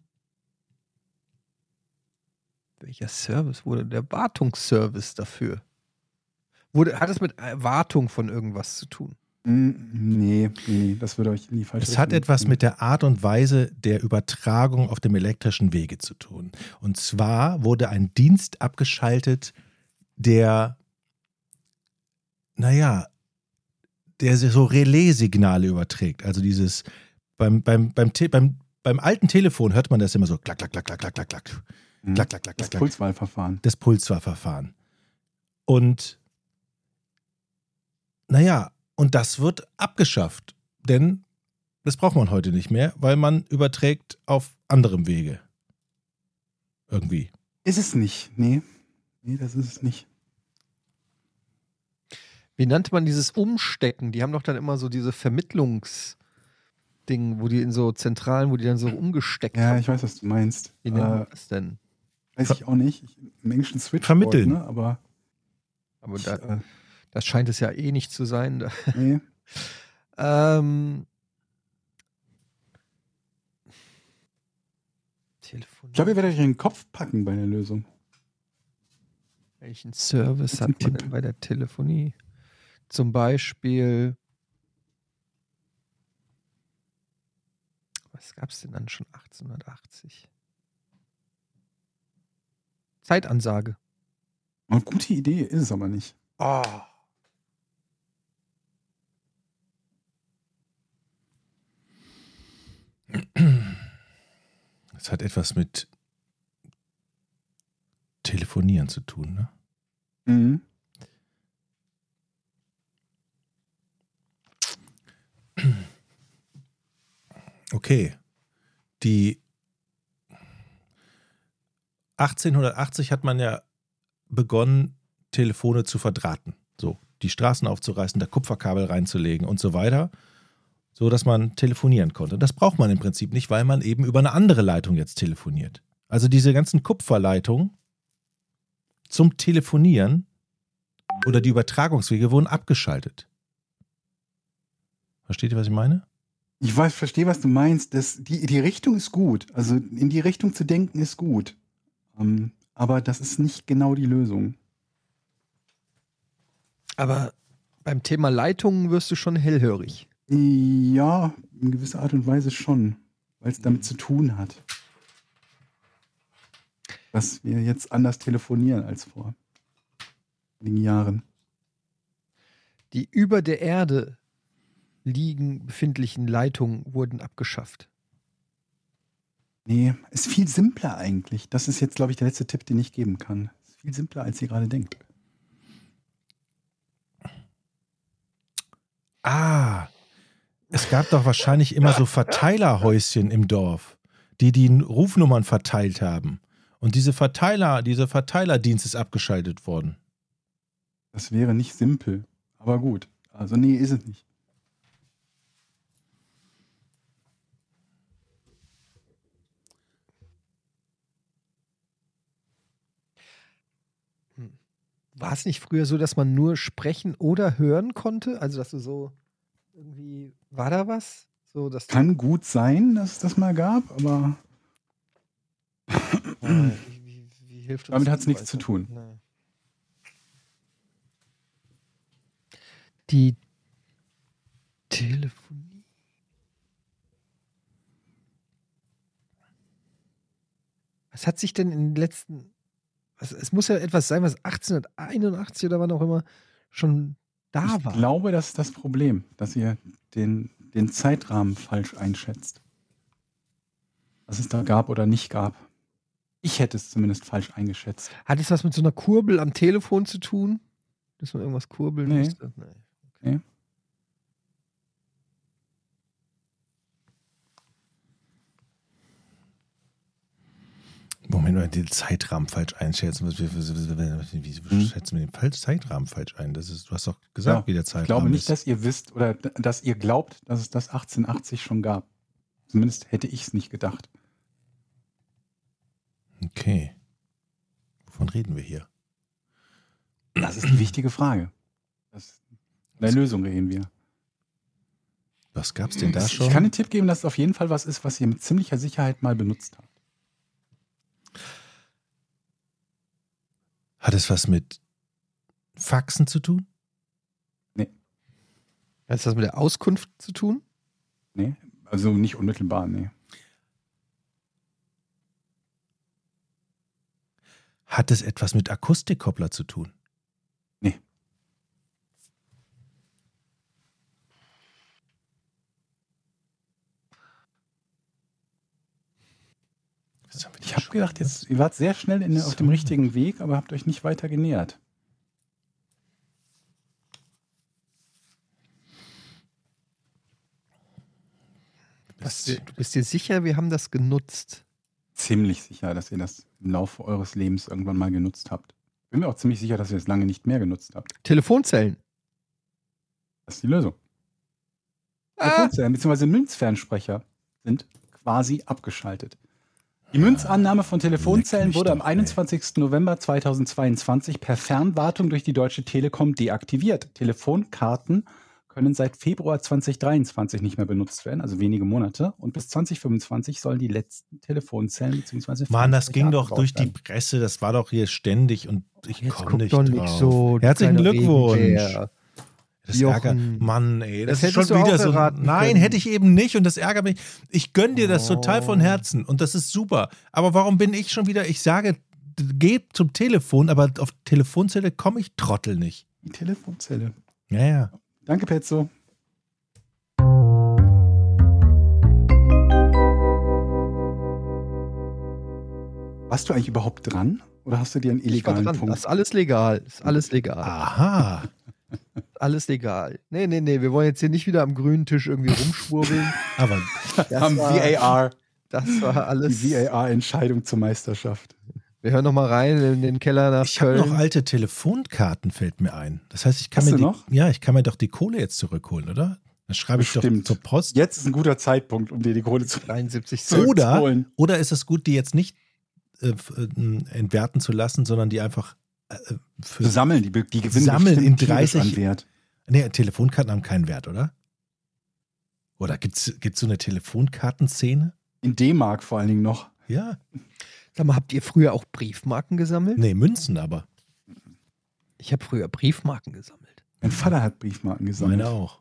welcher Service wurde? Der Wartungsservice dafür. Wurde, hat es mit Wartung von irgendwas zu tun? Mm, nee, nee, das würde euch in die falsche Es hat etwas bringen. mit der Art und Weise der Übertragung auf dem elektrischen Wege zu tun. Und zwar wurde ein Dienst abgeschaltet, der, naja, der so Relaissignale überträgt. Also dieses, beim, beim, beim, beim, beim alten Telefon hört man das immer so klack, klack, klack, klack, klack, klack, klack, Mhm. klack, klack, klack, Das klack, klack. Pulswahlverfahren. Das Pulswarverfahren. Und naja, und das wird abgeschafft, denn das braucht man heute nicht mehr, weil man überträgt auf anderem Wege. Irgendwie. Ist es nicht. Nee. Nee, das ist es nicht. Wie nannte man dieses Umstecken? Die haben doch dann immer so diese Vermittlungsding, wo die in so Zentralen, wo die dann so umgesteckt Ja, haben. ich weiß, was du meinst. Wie nennt man Äh, das denn? weiß ich auch nicht. Ich, Im Englischen Switch. Vermitteln. Ne? Aber Aber ich, da, äh, das scheint es ja eh nicht zu sein. Nee. Ähm, Telefon. Ich glaube, ihr werdet euch in den Kopf packen bei der Lösung. Welchen Service hat man denn bei der Telefonie? Zum Beispiel. Was gab es denn dann schon 1880? Zeitansage. Eine gute Idee ist es aber nicht. Oh. Das hat etwas mit Telefonieren zu tun, ne? Mhm. Okay. Die 1880 hat man ja begonnen, Telefone zu verdrahten. So, die Straßen aufzureißen, da Kupferkabel reinzulegen und so weiter, so dass man telefonieren konnte. Das braucht man im Prinzip nicht, weil man eben über eine andere Leitung jetzt telefoniert. Also diese ganzen Kupferleitungen zum Telefonieren oder die Übertragungswege wurden abgeschaltet. Versteht ihr, was ich meine? Ich weiß, verstehe, was du meinst. Das, die, die Richtung ist gut. Also in die Richtung zu denken ist gut. Ähm, aber das ist nicht genau die Lösung. Aber beim Thema Leitungen wirst du schon hellhörig. Ja, in gewisser Art und Weise schon, weil es damit zu tun hat. dass wir jetzt anders telefonieren als vor einigen Jahren. Die über der Erde liegen befindlichen Leitungen wurden abgeschafft. Nee, ist viel simpler eigentlich. Das ist jetzt, glaube ich, der letzte Tipp, den ich geben kann. Ist viel simpler, als ihr gerade denkt. Ah, es gab doch wahrscheinlich immer so Verteilerhäuschen im Dorf, die die Rufnummern verteilt haben. Und diese Verteiler, dieser Verteilerdienst ist abgeschaltet worden. Das wäre nicht simpel. Aber gut. Also, nee, ist es nicht. War es nicht früher so, dass man nur sprechen oder hören konnte? Also, dass du so irgendwie, war da was? So, dass du- Kann gut sein, dass es das mal gab, aber Äh, wie, wie, wie hilft uns Damit das hat's nichts zu tun. Nee. Die Telefonie. Was hat sich denn in den letzten. Also es muss ja etwas sein, was 1881 oder wann auch immer schon da ich war. glaube, das ist das Problem, dass ihr den, den Zeitrahmen falsch einschätzt. Was es da gab oder nicht gab. Ich hätte es zumindest falsch eingeschätzt. Hat es was mit so einer Kurbel am Telefon zu tun? Dass man irgendwas kurbeln Nee. musste? Nee. Moment mal, den Zeitrahmen falsch einschätzen. Wie- Hm. schätzen wir den Zeitrahmen falsch ein? Das ist, du hast doch gesagt, Ja, wie der Zeitrahmen Ich glaube nicht, ist. dass ihr wisst oder dass ihr glaubt, dass es das 1880 schon gab. Zumindest hätte ich es nicht gedacht. Okay. Wovon reden wir hier? Das ist die wichtige Frage. Das, der Lösung reden wir. Was gab's denn da ich schon? kann den Tipp geben, dass es auf jeden Fall was ist, was ihr mit ziemlicher Sicherheit mal benutzt habt. Hat es was mit Faxen zu tun? Hat es was mit der Auskunft zu tun? Nee? Also nicht unmittelbar, nee. Hat es etwas mit Akustikkoppler zu tun? Nee. Was haben wir denn Ich habe gedacht, jetzt, ihr wart sehr schnell in, auf dem richtigen Weg, aber habt euch nicht weiter genähert. Was, du bist dir sicher, wir haben das genutzt? Ziemlich sicher, dass ihr das im Laufe eures Lebens irgendwann mal genutzt habt. Bin mir auch ziemlich sicher, dass ihr es lange nicht mehr genutzt habt. Telefonzellen. Das ist die Lösung. Ah, Telefonzellen bzw. Münzfernsprecher sind quasi abgeschaltet. Die Münzannahme von Telefonzellen wurde am doch, ey. 21. November 2022 per Fernwartung durch die Deutsche Telekom deaktiviert. Telefonkarten können seit Februar 2023 nicht mehr benutzt werden, also wenige Monate. Und bis 2025 sollen die letzten Telefonzellen bzw. Mann, das ging doch durch die werden. Presse, das war doch hier ständig und ich komme nicht doch drauf. nicht so. Herzlichen Glückwunsch. Regenbär. Das Jochen. ärgert, Mann, ey, das, Das ist schon wieder auch so. Nein, können. hätte ich eben nicht und das ärgert mich. Ich gönn dir das total von Oh. Herzen und das ist super. Aber warum bin ich schon wieder? Ich sage, geh zum Telefon, aber auf Telefonzelle komme ich Trottel nicht. Die Telefonzelle. Ja, ja. Danke, Petzo. Warst du eigentlich überhaupt dran? Oder hast du dir einen Ich war illegalen dran. Punkt? Das ist alles legal. Das ist alles legal. Aha. Alles legal. Nee, nee, nee. Wir wollen jetzt hier nicht wieder am grünen Tisch irgendwie rumschwurbeln. Aber Das Am war, VAR. Das war alles. Die VAR-Entscheidung zur Meisterschaft. Wir hören noch mal rein in den Keller nach ich habe Köln. noch alte Telefonkarten, fällt mir ein. Das heißt, ich kann Hast mir die, noch? Ja, ich kann mir doch die Kohle jetzt zurückholen, oder? Dann schreibe ich Bestimmt. doch zur Post. Jetzt ist ein guter Zeitpunkt, um dir die Kohle zu 73 So. Cent. Oder, oder ist es gut, die jetzt nicht äh, äh, entwerten zu lassen, sondern die einfach für zu sammeln. Die, die gewinnen Sammeln in tierisch 30 an Wert. Nee, Telefonkarten haben keinen Wert, oder? Oder gibt es so eine Telefonkartenszene? In D-Mark vor allen Dingen noch. Ja. Sag mal, habt ihr früher auch Briefmarken gesammelt? Nee, Münzen aber. Ich habe früher Briefmarken gesammelt. Mein Vater hat Briefmarken gesammelt. Meine auch.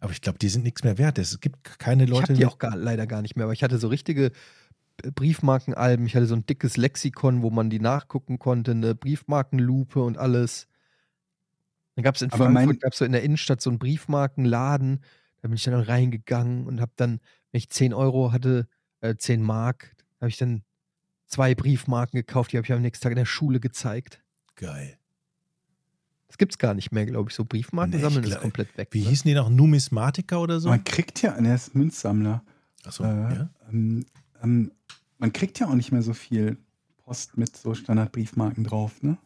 Aber ich glaube, die sind nichts mehr wert. Es gibt keine Ich Leute, habe die auch gar, leider gar nicht mehr, aber ich hatte so richtige Briefmarkenalben. Ich hatte so ein dickes Lexikon, wo man die nachgucken konnte, eine Briefmarkenlupe und alles. Dann gab es in Aber Frankfurt, gab es so in der Innenstadt so einen Briefmarkenladen. Da bin ich dann reingegangen und habe dann, wenn ich 10 Euro hatte, äh, 10 Mark, habe ich dann zwei Briefmarken gekauft. Die habe ich am nächsten Tag in der Schule gezeigt. Geil. Das gibt es gar nicht mehr, glaube ich. So Briefmarken Nee, sammeln ist komplett weg. Wie ne? hießen die noch? Numismatiker oder so? Man kriegt ja, er ist Münzsammler. Achso, Äh, ja. ähm, ähm, man kriegt ja auch nicht mehr so viel Post mit so Standardbriefmarken drauf, ne?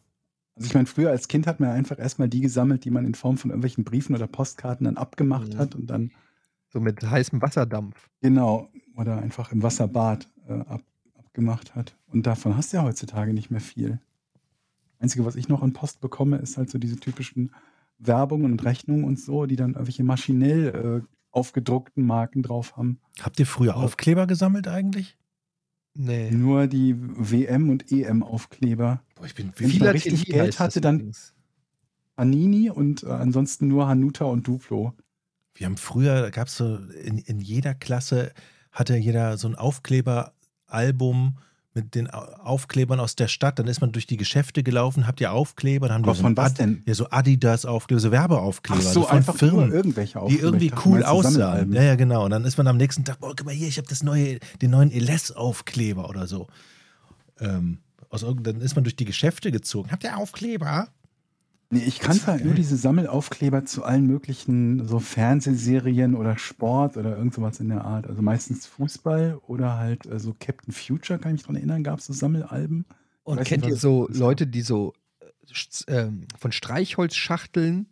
Also ich meine, früher als Kind hat man einfach erstmal die gesammelt, die man in Form von irgendwelchen Briefen oder Postkarten dann abgemacht Mhm. hat und dann, So mit heißem Wasserdampf. genau, oder einfach im Wasserbad äh, ab, abgemacht hat. Und davon hast du ja heutzutage nicht mehr viel. Einzige, was ich noch an Post bekomme, ist halt so diese typischen Werbungen und Rechnungen und so, die dann irgendwelche maschinell äh, aufgedruckten Marken drauf haben. Habt ihr früher Aufkleber gesammelt eigentlich? Nee. Nur die WM- und EM-Aufkleber. Boah, ich bin Wenn man Philatelie richtig Geld heißt hatte, dann übrigens. Panini und äh, ansonsten nur Hanuta und Duplo. Wir haben früher, da gab es so, in, in jeder Klasse hatte jeder so ein Aufkleberalbum mit den Au- Aufklebern aus der Stadt. Dann ist man durch die Geschäfte gelaufen, habt ihr Aufkleber, dann haben die so von was Ad- denn? Ja, so Adidas-Aufkleber, so Werbeaufkleber. Ach so, von einfach Firmen. irgendwelche die Aufkleber. irgendwie Ich dachte, cool aussahen. Ja, ja, genau. Und dann ist man am nächsten Tag, boah, guck mal hier, ich habe das neue, den neuen Eles-Aufkleber oder so. Ähm, aus irgend- dann ist man durch die Geschäfte gezogen. Habt ihr Aufkleber? Nee, ich kannte halt nur diese Sammelaufkleber zu allen möglichen so Fernsehserien oder Sport oder irgend sowas in der Art. Also meistens Fußball oder halt äh, so Captain Future, kann ich mich dran erinnern, gab es so Sammelalben. Und kennt nicht, ihr so. Leute, die so äh, ähm, von Streichholzschachteln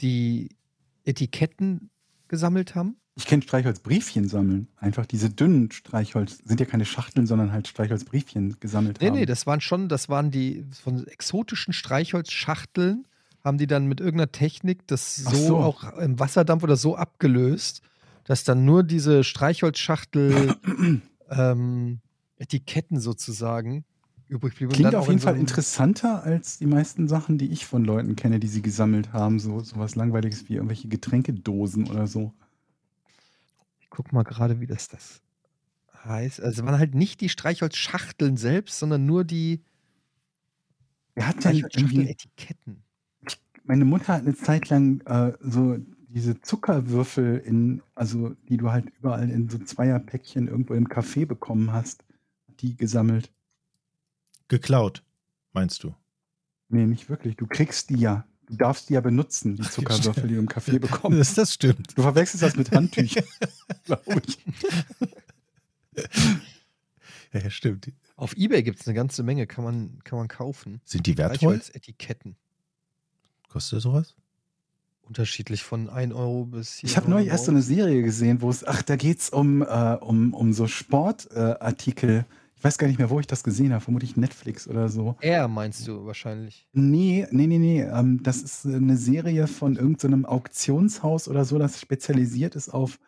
die Etiketten gesammelt haben? Ich kenne Streichholzbriefchen sammeln. Einfach diese dünnen Streichholz, sind ja keine Schachteln, sondern halt Streichholzbriefchen gesammelt Nee, haben. nee, das waren schon, das waren die von exotischen Streichholzschachteln, haben die dann mit irgendeiner Technik das so, so. auch im Wasserdampf oder so abgelöst, dass dann nur diese Streichholzschachtel ähm, Etiketten sozusagen übrig blieben. Klingt auf in jeden so Fall interessanter als die meisten Sachen, die ich von Leuten kenne, die sie gesammelt haben. So sowas Langweiliges wie irgendwelche Getränkedosen oder so. Guck mal gerade, wie das das heißt. Also waren halt nicht die Streichholzschachteln selbst, sondern nur die Wer hat denn irgendwie, Streichholzschachtel-Etiketten. meine Mutter hat eine Zeit lang äh, so diese Zuckerwürfel in, also die du halt überall in so Zweierpäckchen irgendwo im Café bekommen hast, die gesammelt. Geklaut, meinst du? Nee, nicht wirklich. Du kriegst die ja. Du darfst die ja benutzen, die Zuckerwürfel, die du im Café bekommst. Das, das stimmt. Du verwechselst das mit Handtüchern, glaube ich. Ja, ja, stimmt. Auf Ebay gibt es eine ganze Menge, kann man, kann man kaufen. Sind die wertvoll? Streichholzetiketten. Kostet sowas? Unterschiedlich von 1 Euro bis Ich habe neulich erst so eine Serie gesehen, wo es, ach, da geht es um, äh, um, um so Sportartikel. Äh. Ich weiß gar nicht mehr, wo ich das gesehen habe, vermutlich Netflix oder so. Er meinst du wahrscheinlich. Nee, nee, nee, nee. Ähm, das ist eine Serie von irgendeinem Auktionshaus oder so, das spezialisiert ist auf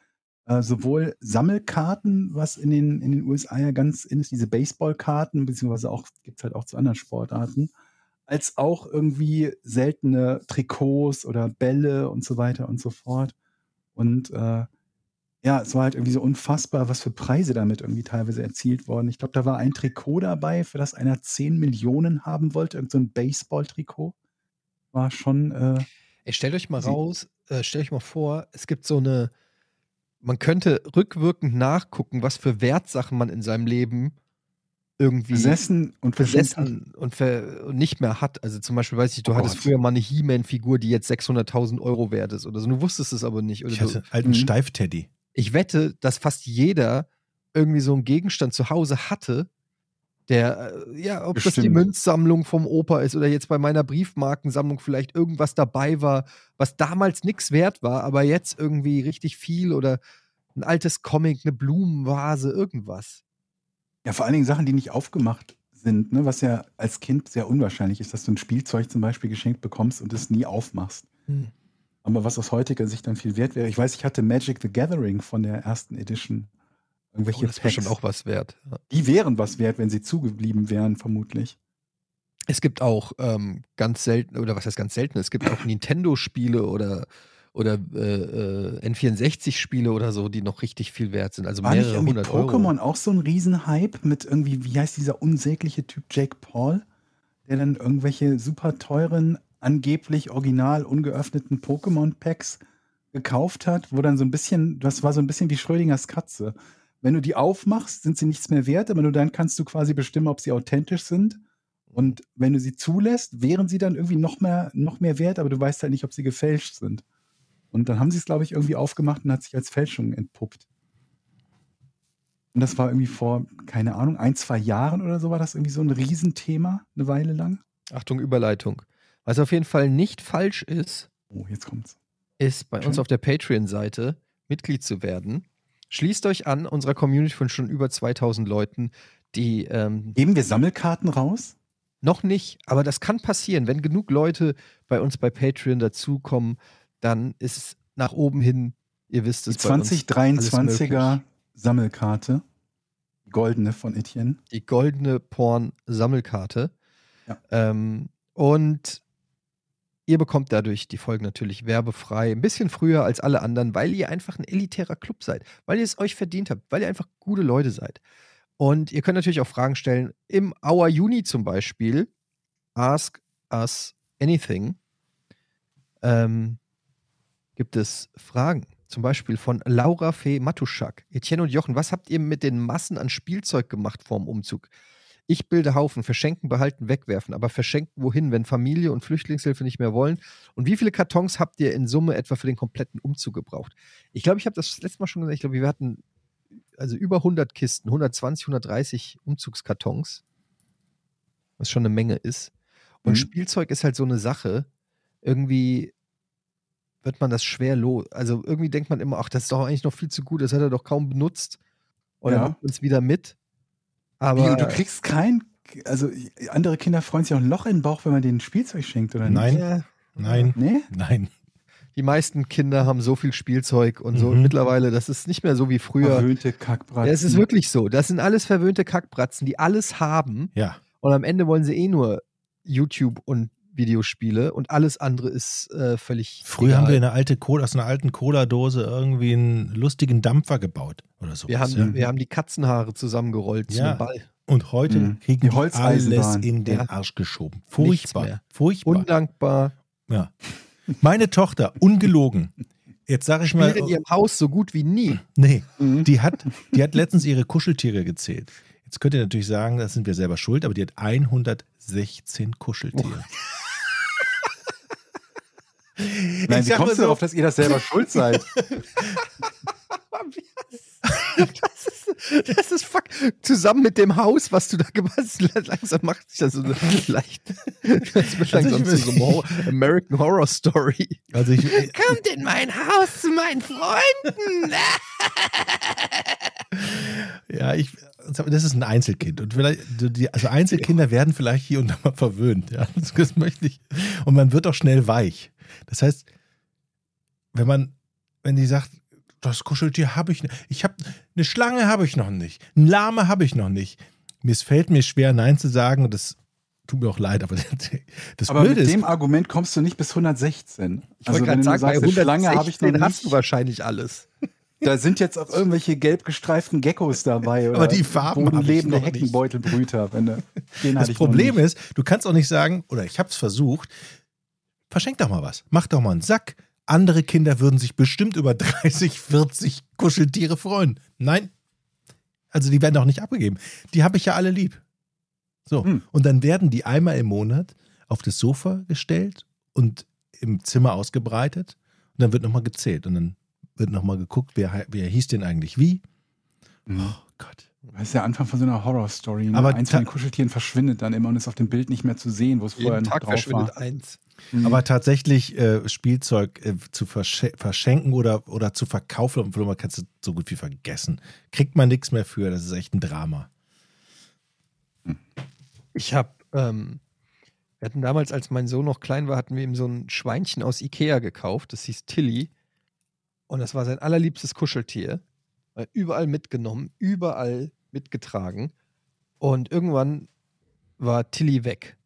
äh, sowohl Sammelkarten, was in den, in den USA ja ganz in ist, diese Baseballkarten, beziehungsweise auch gibt es halt auch zu anderen Sportarten, als auch irgendwie seltene Trikots oder Bälle und so weiter und so fort. Und äh, ja, es war halt irgendwie so unfassbar, was für Preise damit irgendwie teilweise erzielt worden. Ich glaube, da war ein Trikot dabei, für das einer 10 Millionen haben wollte, irgend so ein Baseball-Trikot. War schon, äh, Ey, stellt euch mal raus, äh, stellt euch mal vor, es gibt so eine, man könnte rückwirkend nachgucken, was für Wertsachen man in seinem Leben irgendwie besessen und besessen und, ver und nicht mehr hat. Also zum Beispiel, weiß ich, du Oh hattest Gott. früher mal eine He-Man-Figur, die jetzt 600.000 Euro wert ist oder so. Du wusstest es aber nicht. Oder Ich hatte einen alten Mhm. Steifteddy. Ich wette, dass fast jeder irgendwie so einen Gegenstand zu Hause hatte, der, äh, ja, ob das die Bestimmt. Münzsammlung vom Opa ist oder jetzt bei meiner Briefmarkensammlung vielleicht irgendwas dabei war, was damals nichts wert war, aber jetzt irgendwie richtig viel oder ein altes Comic, eine Blumenvase, irgendwas. Ja, vor allen Dingen Sachen, die nicht aufgemacht sind, ne? was ja als Kind sehr unwahrscheinlich ist, dass du ein Spielzeug zum Beispiel geschenkt bekommst und es nie aufmachst. Aber was aus heutiger Sicht dann viel wert wäre, ich weiß, ich hatte Magic the Gathering von der ersten Edition. Irgendwelche Oh, das wäre schon auch was wert. Ja. Die wären was wert, wenn sie zugeblieben wären, vermutlich. Es gibt auch ähm, ganz selten, oder was heißt ganz selten, es gibt auch Nintendo-Spiele oder, oder äh, äh, N64-Spiele oder so, die noch richtig viel wert sind. Also War nicht mehrere irgendwie hundert Euro. Pokémon auch so ein Riesenhype mit irgendwie, wie heißt dieser unsägliche Typ Jake Paul, der dann irgendwelche super teuren, angeblich original ungeöffneten Pokémon-Packs gekauft hat, wo dann so ein bisschen, das war so ein bisschen wie Schrödingers Katze. Wenn du die aufmachst, sind sie nichts mehr wert, aber nur dann kannst du quasi bestimmen, ob sie authentisch sind. Und wenn du sie zulässt, wären sie dann irgendwie noch mehr, noch mehr wert, aber du weißt halt nicht, ob sie gefälscht sind. Und dann haben sie es, glaube ich, irgendwie aufgemacht und hat sich als Fälschung entpuppt. Und das war irgendwie vor, keine Ahnung, ein, zwei Jahren oder so war das irgendwie so ein Riesenthema, eine Weile lang. Achtung, Überleitung. Was auf jeden Fall nicht falsch ist, Oh, jetzt kommt's. ist bei uns auf der Patreon-Seite Mitglied zu werden. Schließt euch an, unserer Community von schon über 2000 Leuten, die ähm, Geben wir Sammelkarten raus? noch nicht, aber das kann passieren. Wenn genug Leute bei uns bei Patreon dazukommen, dann ist es nach oben hin, ihr wisst Die es, alles 2023er möglich. Sammelkarte. Die goldene von Etienne. die goldene Porn-Sammelkarte. Ja. Ähm, und ihr bekommt dadurch die Folgen natürlich werbefrei, ein bisschen früher als alle anderen, weil ihr einfach ein elitärer Club seid, weil ihr es euch verdient habt, weil ihr einfach gute Leute seid. Und ihr könnt natürlich auch Fragen stellen. Im Hour Juni zum Beispiel, Ask Us Anything, ähm, gibt es Fragen. Zum Beispiel von Laura Fee Matuschak. Etienne und Jochen, was habt ihr mit den Massen an Spielzeug gemacht vorm Umzug? Ich bilde Haufen, verschenken, behalten, wegwerfen, aber verschenken wohin, wenn Familie und Flüchtlingshilfe nicht mehr wollen? Und wie viele Kartons habt ihr in Summe etwa für den kompletten Umzug gebraucht? Ich glaube, ich habe das letzte Mal schon gesagt, ich glaube, wir hatten also über 100 Kisten, 120, 130 Umzugskartons, was schon eine Menge ist. Und Mhm. Spielzeug ist halt so eine Sache, irgendwie wird man das schwer los. Also irgendwie denkt man immer, ach, das ist doch eigentlich noch viel zu gut, das hat er doch kaum benutzt. Und dann Ja. nimmt man es wieder mit. Aber und du kriegst kein, also andere Kinder freuen sich auch ein Loch in den Bauch, wenn man denen Spielzeug schenkt, oder Nein. ja, Nein, nicht? Nee? nein. die meisten Kinder haben so viel Spielzeug und so. Mhm. Mittlerweile, das ist nicht mehr so wie früher. Verwöhnte Kackbratzen. Ja, es ist wirklich so. Das sind alles verwöhnte Kackbratzen, die alles haben. Ja. Und am Ende wollen sie eh nur YouTube und Videospiele und alles andere ist äh, völlig. Früher haben wir egal. eine alte Cola, aus einer alten Cola-Dose irgendwie einen lustigen Dampfer gebaut oder so. wir, haben, ja. wir haben die Katzenhaare zusammengerollt zu Ja. einem Ball. Und heute Mhm. kriegen Die die alles in den Ja. Arsch geschoben. Furchtbar. Furchtbar. Undankbar. Ja. Meine Tochter, ungelogen. Jetzt sage ich mal, in ihrem Haus so gut wie nie. nee, Mhm. die hat, die hat letztens ihre Kuscheltiere gezählt. Jetzt könnt ihr natürlich sagen, das sind wir selber schuld, aber die hat 116 Kuscheltiere. Nein, Ich wie kommst du so- darauf, dass ihr das selber schuld seid? Das ist, das ist fuck. Zusammen mit dem Haus, was du da gemacht hast, langsam macht sich das so leicht. Das wird Also langsam zu so einem Horror, American Horror Story. Also ich, Kommt in mein Haus zu meinen Freunden. ja, ich, das ist ein Einzelkind. Und vielleicht, die, also Einzelkinder werden vielleicht hier und da mal verwöhnt. Ja, das, das möchte ich. Und man wird auch schnell weich. Das heißt, wenn man, wenn die sagt, das Kuscheltier habe ich nicht. Ich habe eine Schlange habe ich noch nicht. Ein Lame habe ich noch nicht. Mir es fällt mir schwer, Nein zu sagen. Und das tut mir auch leid. Aber das Aber Blöde mit ist, dem Argument kommst du nicht bis 116. Ich wollte gerade wenn du sagen, bei sagst, eine Schlange habe ich noch 116 hast du nicht. wahrscheinlich alles. Da sind jetzt auch irgendwelche gelb gestreiften Geckos dabei. Oder Aber die Farben bodenlebende noch nicht. Heckenbeutelbrüter. Wenn du, den Das Problem nicht. ist, du kannst auch nicht sagen, oder ich habe es versucht, verschenk doch mal was. Mach doch mal einen Sack. Andere Kinder würden sich bestimmt über 30, 40 Kuscheltiere freuen. Nein. Also die werden doch nicht abgegeben. Die habe ich ja alle lieb. So. Hm. Und dann werden die einmal im Monat auf das Sofa gestellt und im Zimmer ausgebreitet. Und dann wird nochmal gezählt. Und dann wird nochmal geguckt, wer, wer hieß denn eigentlich wie. Mhm. Oh Gott. Das ist der Anfang von so einer Horrorstory. Ne? Aber Eins von den Kuscheltieren verschwindet dann immer und ist auf dem Bild nicht mehr zu sehen, wo es vorher noch Tag drauf verschwindet war. eins. Mhm. Aber tatsächlich äh, Spielzeug äh, zu versche verschenken oder, oder zu verkaufen auf dem Flohmarkt kannst du so gut wie vergessen. Kriegt man nichts mehr für, das ist echt ein Drama. Ich habe, ähm, wir hatten damals, als mein Sohn noch klein war, hatten wir ihm so ein Schweinchen aus Ikea gekauft. Das hieß Tilly. Und das war sein allerliebstes Kuscheltier. Überall mitgenommen, überall mitgetragen. Und irgendwann war Tilly weg.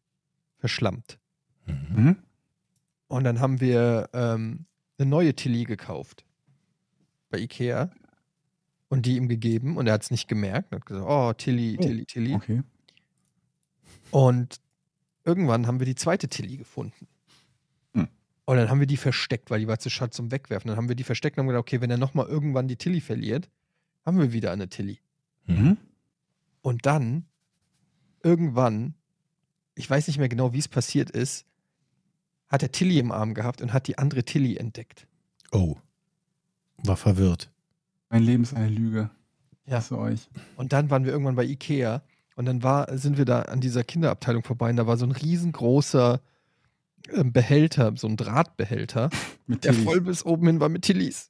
Verschlammt. Mhm. Und dann haben wir ähm, eine neue Tilly gekauft. Bei Ikea. Und die ihm gegeben. Und er hat es nicht gemerkt. Und hat gesagt, oh, Tilly, Oh, Tilly, Tilly. Okay. Und irgendwann haben wir die zweite Tilly gefunden. Hm. Und dann haben wir die versteckt, weil die war zu schade zum Wegwerfen. Dann haben wir die versteckt und haben gedacht, okay, wenn er nochmal irgendwann die Tilly verliert, haben wir wieder eine Tilly. Mhm. Und dann, irgendwann, ich weiß nicht mehr genau, wie es passiert ist, hat er Tilly im Arm gehabt und hat die andere Tilly entdeckt. Oh. War verwirrt. Mein Leben ist eine Lüge. Ja. Für euch. Und dann waren wir irgendwann bei Ikea und dann war, sind wir da an dieser Kinderabteilung vorbei und da war so ein riesengroßer ähm, Behälter, so ein Drahtbehälter, Mit der Tillys. voll bis oben hin war mit Tillys.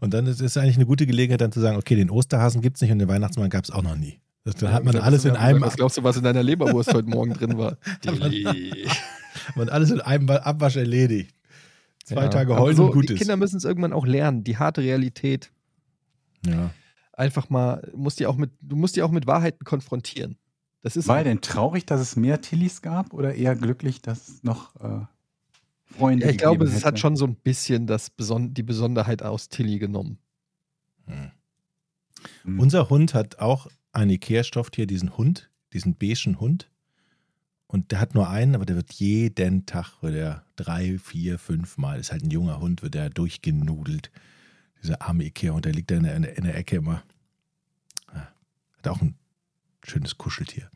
Und dann ist es eigentlich eine gute Gelegenheit, dann zu sagen, okay, den Osterhasen gibt es nicht und den Weihnachtsmann gab es auch noch nie. Das, dann hat man alles in einem, Was glaubst du, was in deiner Leberwurst heute Morgen drin war? Man alles in einem Abwasch erledigt. Zwei Ja, Tage heulen so, und gut Die. Kinder müssen es irgendwann auch lernen, die harte Realität. Ja. Einfach mal, musst die auch mit, du musst die auch mit Wahrheiten konfrontieren. Das ist War er denn traurig, dass es mehr Tillys gab oder eher glücklich, dass es noch äh, Freunde ja, ich glaube, es hat schon so ein bisschen das Beson die Besonderheit aus Tilly genommen. Hm. Hm. Unser Hund hat auch ein Ikea-Stofftier, diesen Hund, diesen beigen Hund. Und der hat nur einen, aber der wird jeden Tag, wird er drei, vier, fünf Mal, ist halt ein junger Hund, wird er durchgenudelt. Dieser arme Ikea-Hund, der liegt da in der, in der, in der Ecke immer. Ja, Hat auch ein schönes Kuscheltier.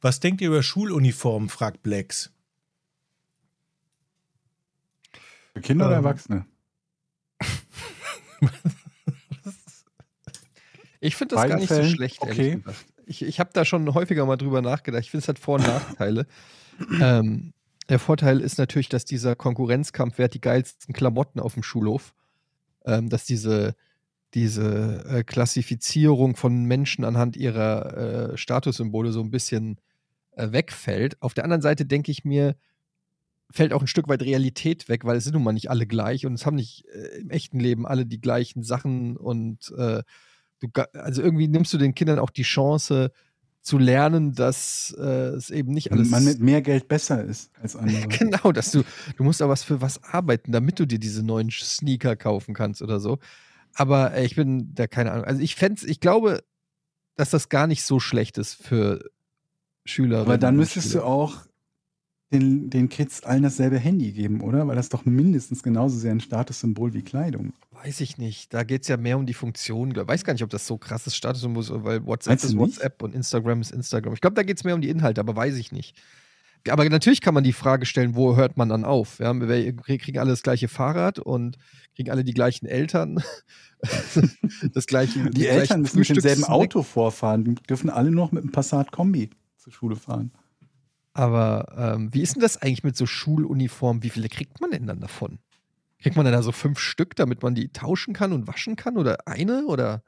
Was denkt ihr über Schuluniformen, fragt Blacks. Für Kinder oder Ähm, Erwachsene? Ich finde das Beiden gar nicht so Fällen? schlecht, ehrlich Okay. gesagt. Ich, ich habe da schon häufiger mal drüber nachgedacht. Ich finde, es hat Vor- und Nachteile. ähm, der Vorteil ist natürlich, dass dieser Konkurrenzkampf, wer hat die geilsten Klamotten auf dem Schulhof, ähm, dass diese, diese äh, Klassifizierung von Menschen anhand ihrer äh, Statussymbole so ein bisschen äh, wegfällt. Auf der anderen Seite denke ich mir, fällt auch ein Stück weit Realität weg, weil es sind nun mal nicht alle gleich und es haben nicht äh, im echten Leben alle die gleichen Sachen und äh, du, also irgendwie nimmst du den Kindern auch die Chance zu lernen, dass äh, es eben nicht alles man mit mehr Geld besser ist als andere. genau, dass du du musst aber was für was arbeiten, damit du dir diese neuen Sneaker kaufen kannst oder so. Aber äh, ich bin da keine Ahnung. Also ich fänd's, ich glaube, dass das gar nicht so schlecht ist für Schüler. Aber dann müsstest du auch den, den Kids allen dasselbe Handy geben, oder? Weil das doch mindestens genauso sehr ein Statussymbol wie Kleidung. Weiß ich nicht. Da geht es ja mehr um die Funktion. Ich weiß gar nicht, ob das so krasses Statussymbol ist, weil WhatsApp Meinst ist? WhatsApp und Instagram ist Instagram. Ich glaube, da geht es mehr um die Inhalte, aber weiß ich nicht. Aber natürlich kann man die Frage stellen, wo hört man dann auf? Ja, wir kriegen alle das gleiche Fahrrad und kriegen alle die gleichen Eltern. das gleiche. Die Eltern müssen mit demselben. Auto vorfahren. Die dürfen alle noch mit einem Passat-Kombi zur Schule fahren. Aber ähm, wie ist denn das eigentlich mit so Schuluniformen? Wie viele kriegt man denn dann davon? Kriegt man dann da so fünf Stück, damit man die tauschen kann und waschen kann? Oder eine? Oder?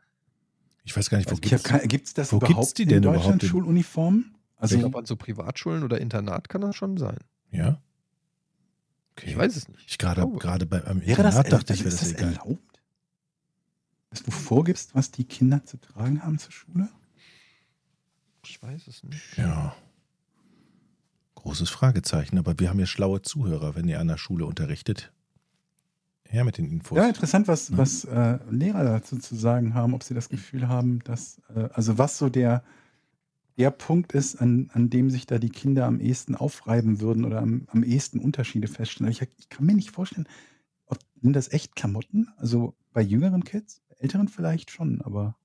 Ich weiß gar nicht, wo Also, gibt's Gibt es das wo überhaupt gibt's die in denn Deutschland, überhaupt in- Schuluniformen? Also, ich glaube, an so Privatschulen oder Internat kann das schon sein. Ja? Okay. Ich weiß es nicht. Ich gerade gerade bei einem wäre das, Internat dachte ich, also wäre ist das das egal. erlaubt? Dass du vorgibst, was die Kinder zu tragen haben zur Schule? Ich weiß es nicht. Ja. Großes Fragezeichen, aber wir haben ja schlaue Zuhörer, wenn ihr an der Schule unterrichtet. Her mit den Infos. Ja, interessant, was, Mhm. was äh, Lehrer dazu zu sagen haben, ob sie das Gefühl haben, dass, äh, also was so der, der Punkt ist, an, an dem sich da die Kinder am ehesten aufreiben würden oder am, am ehesten Unterschiede feststellen. Ich, ich kann mir nicht vorstellen, ob, sind das echt Klamotten? Also bei jüngeren Kids? Bei älteren vielleicht schon, aber.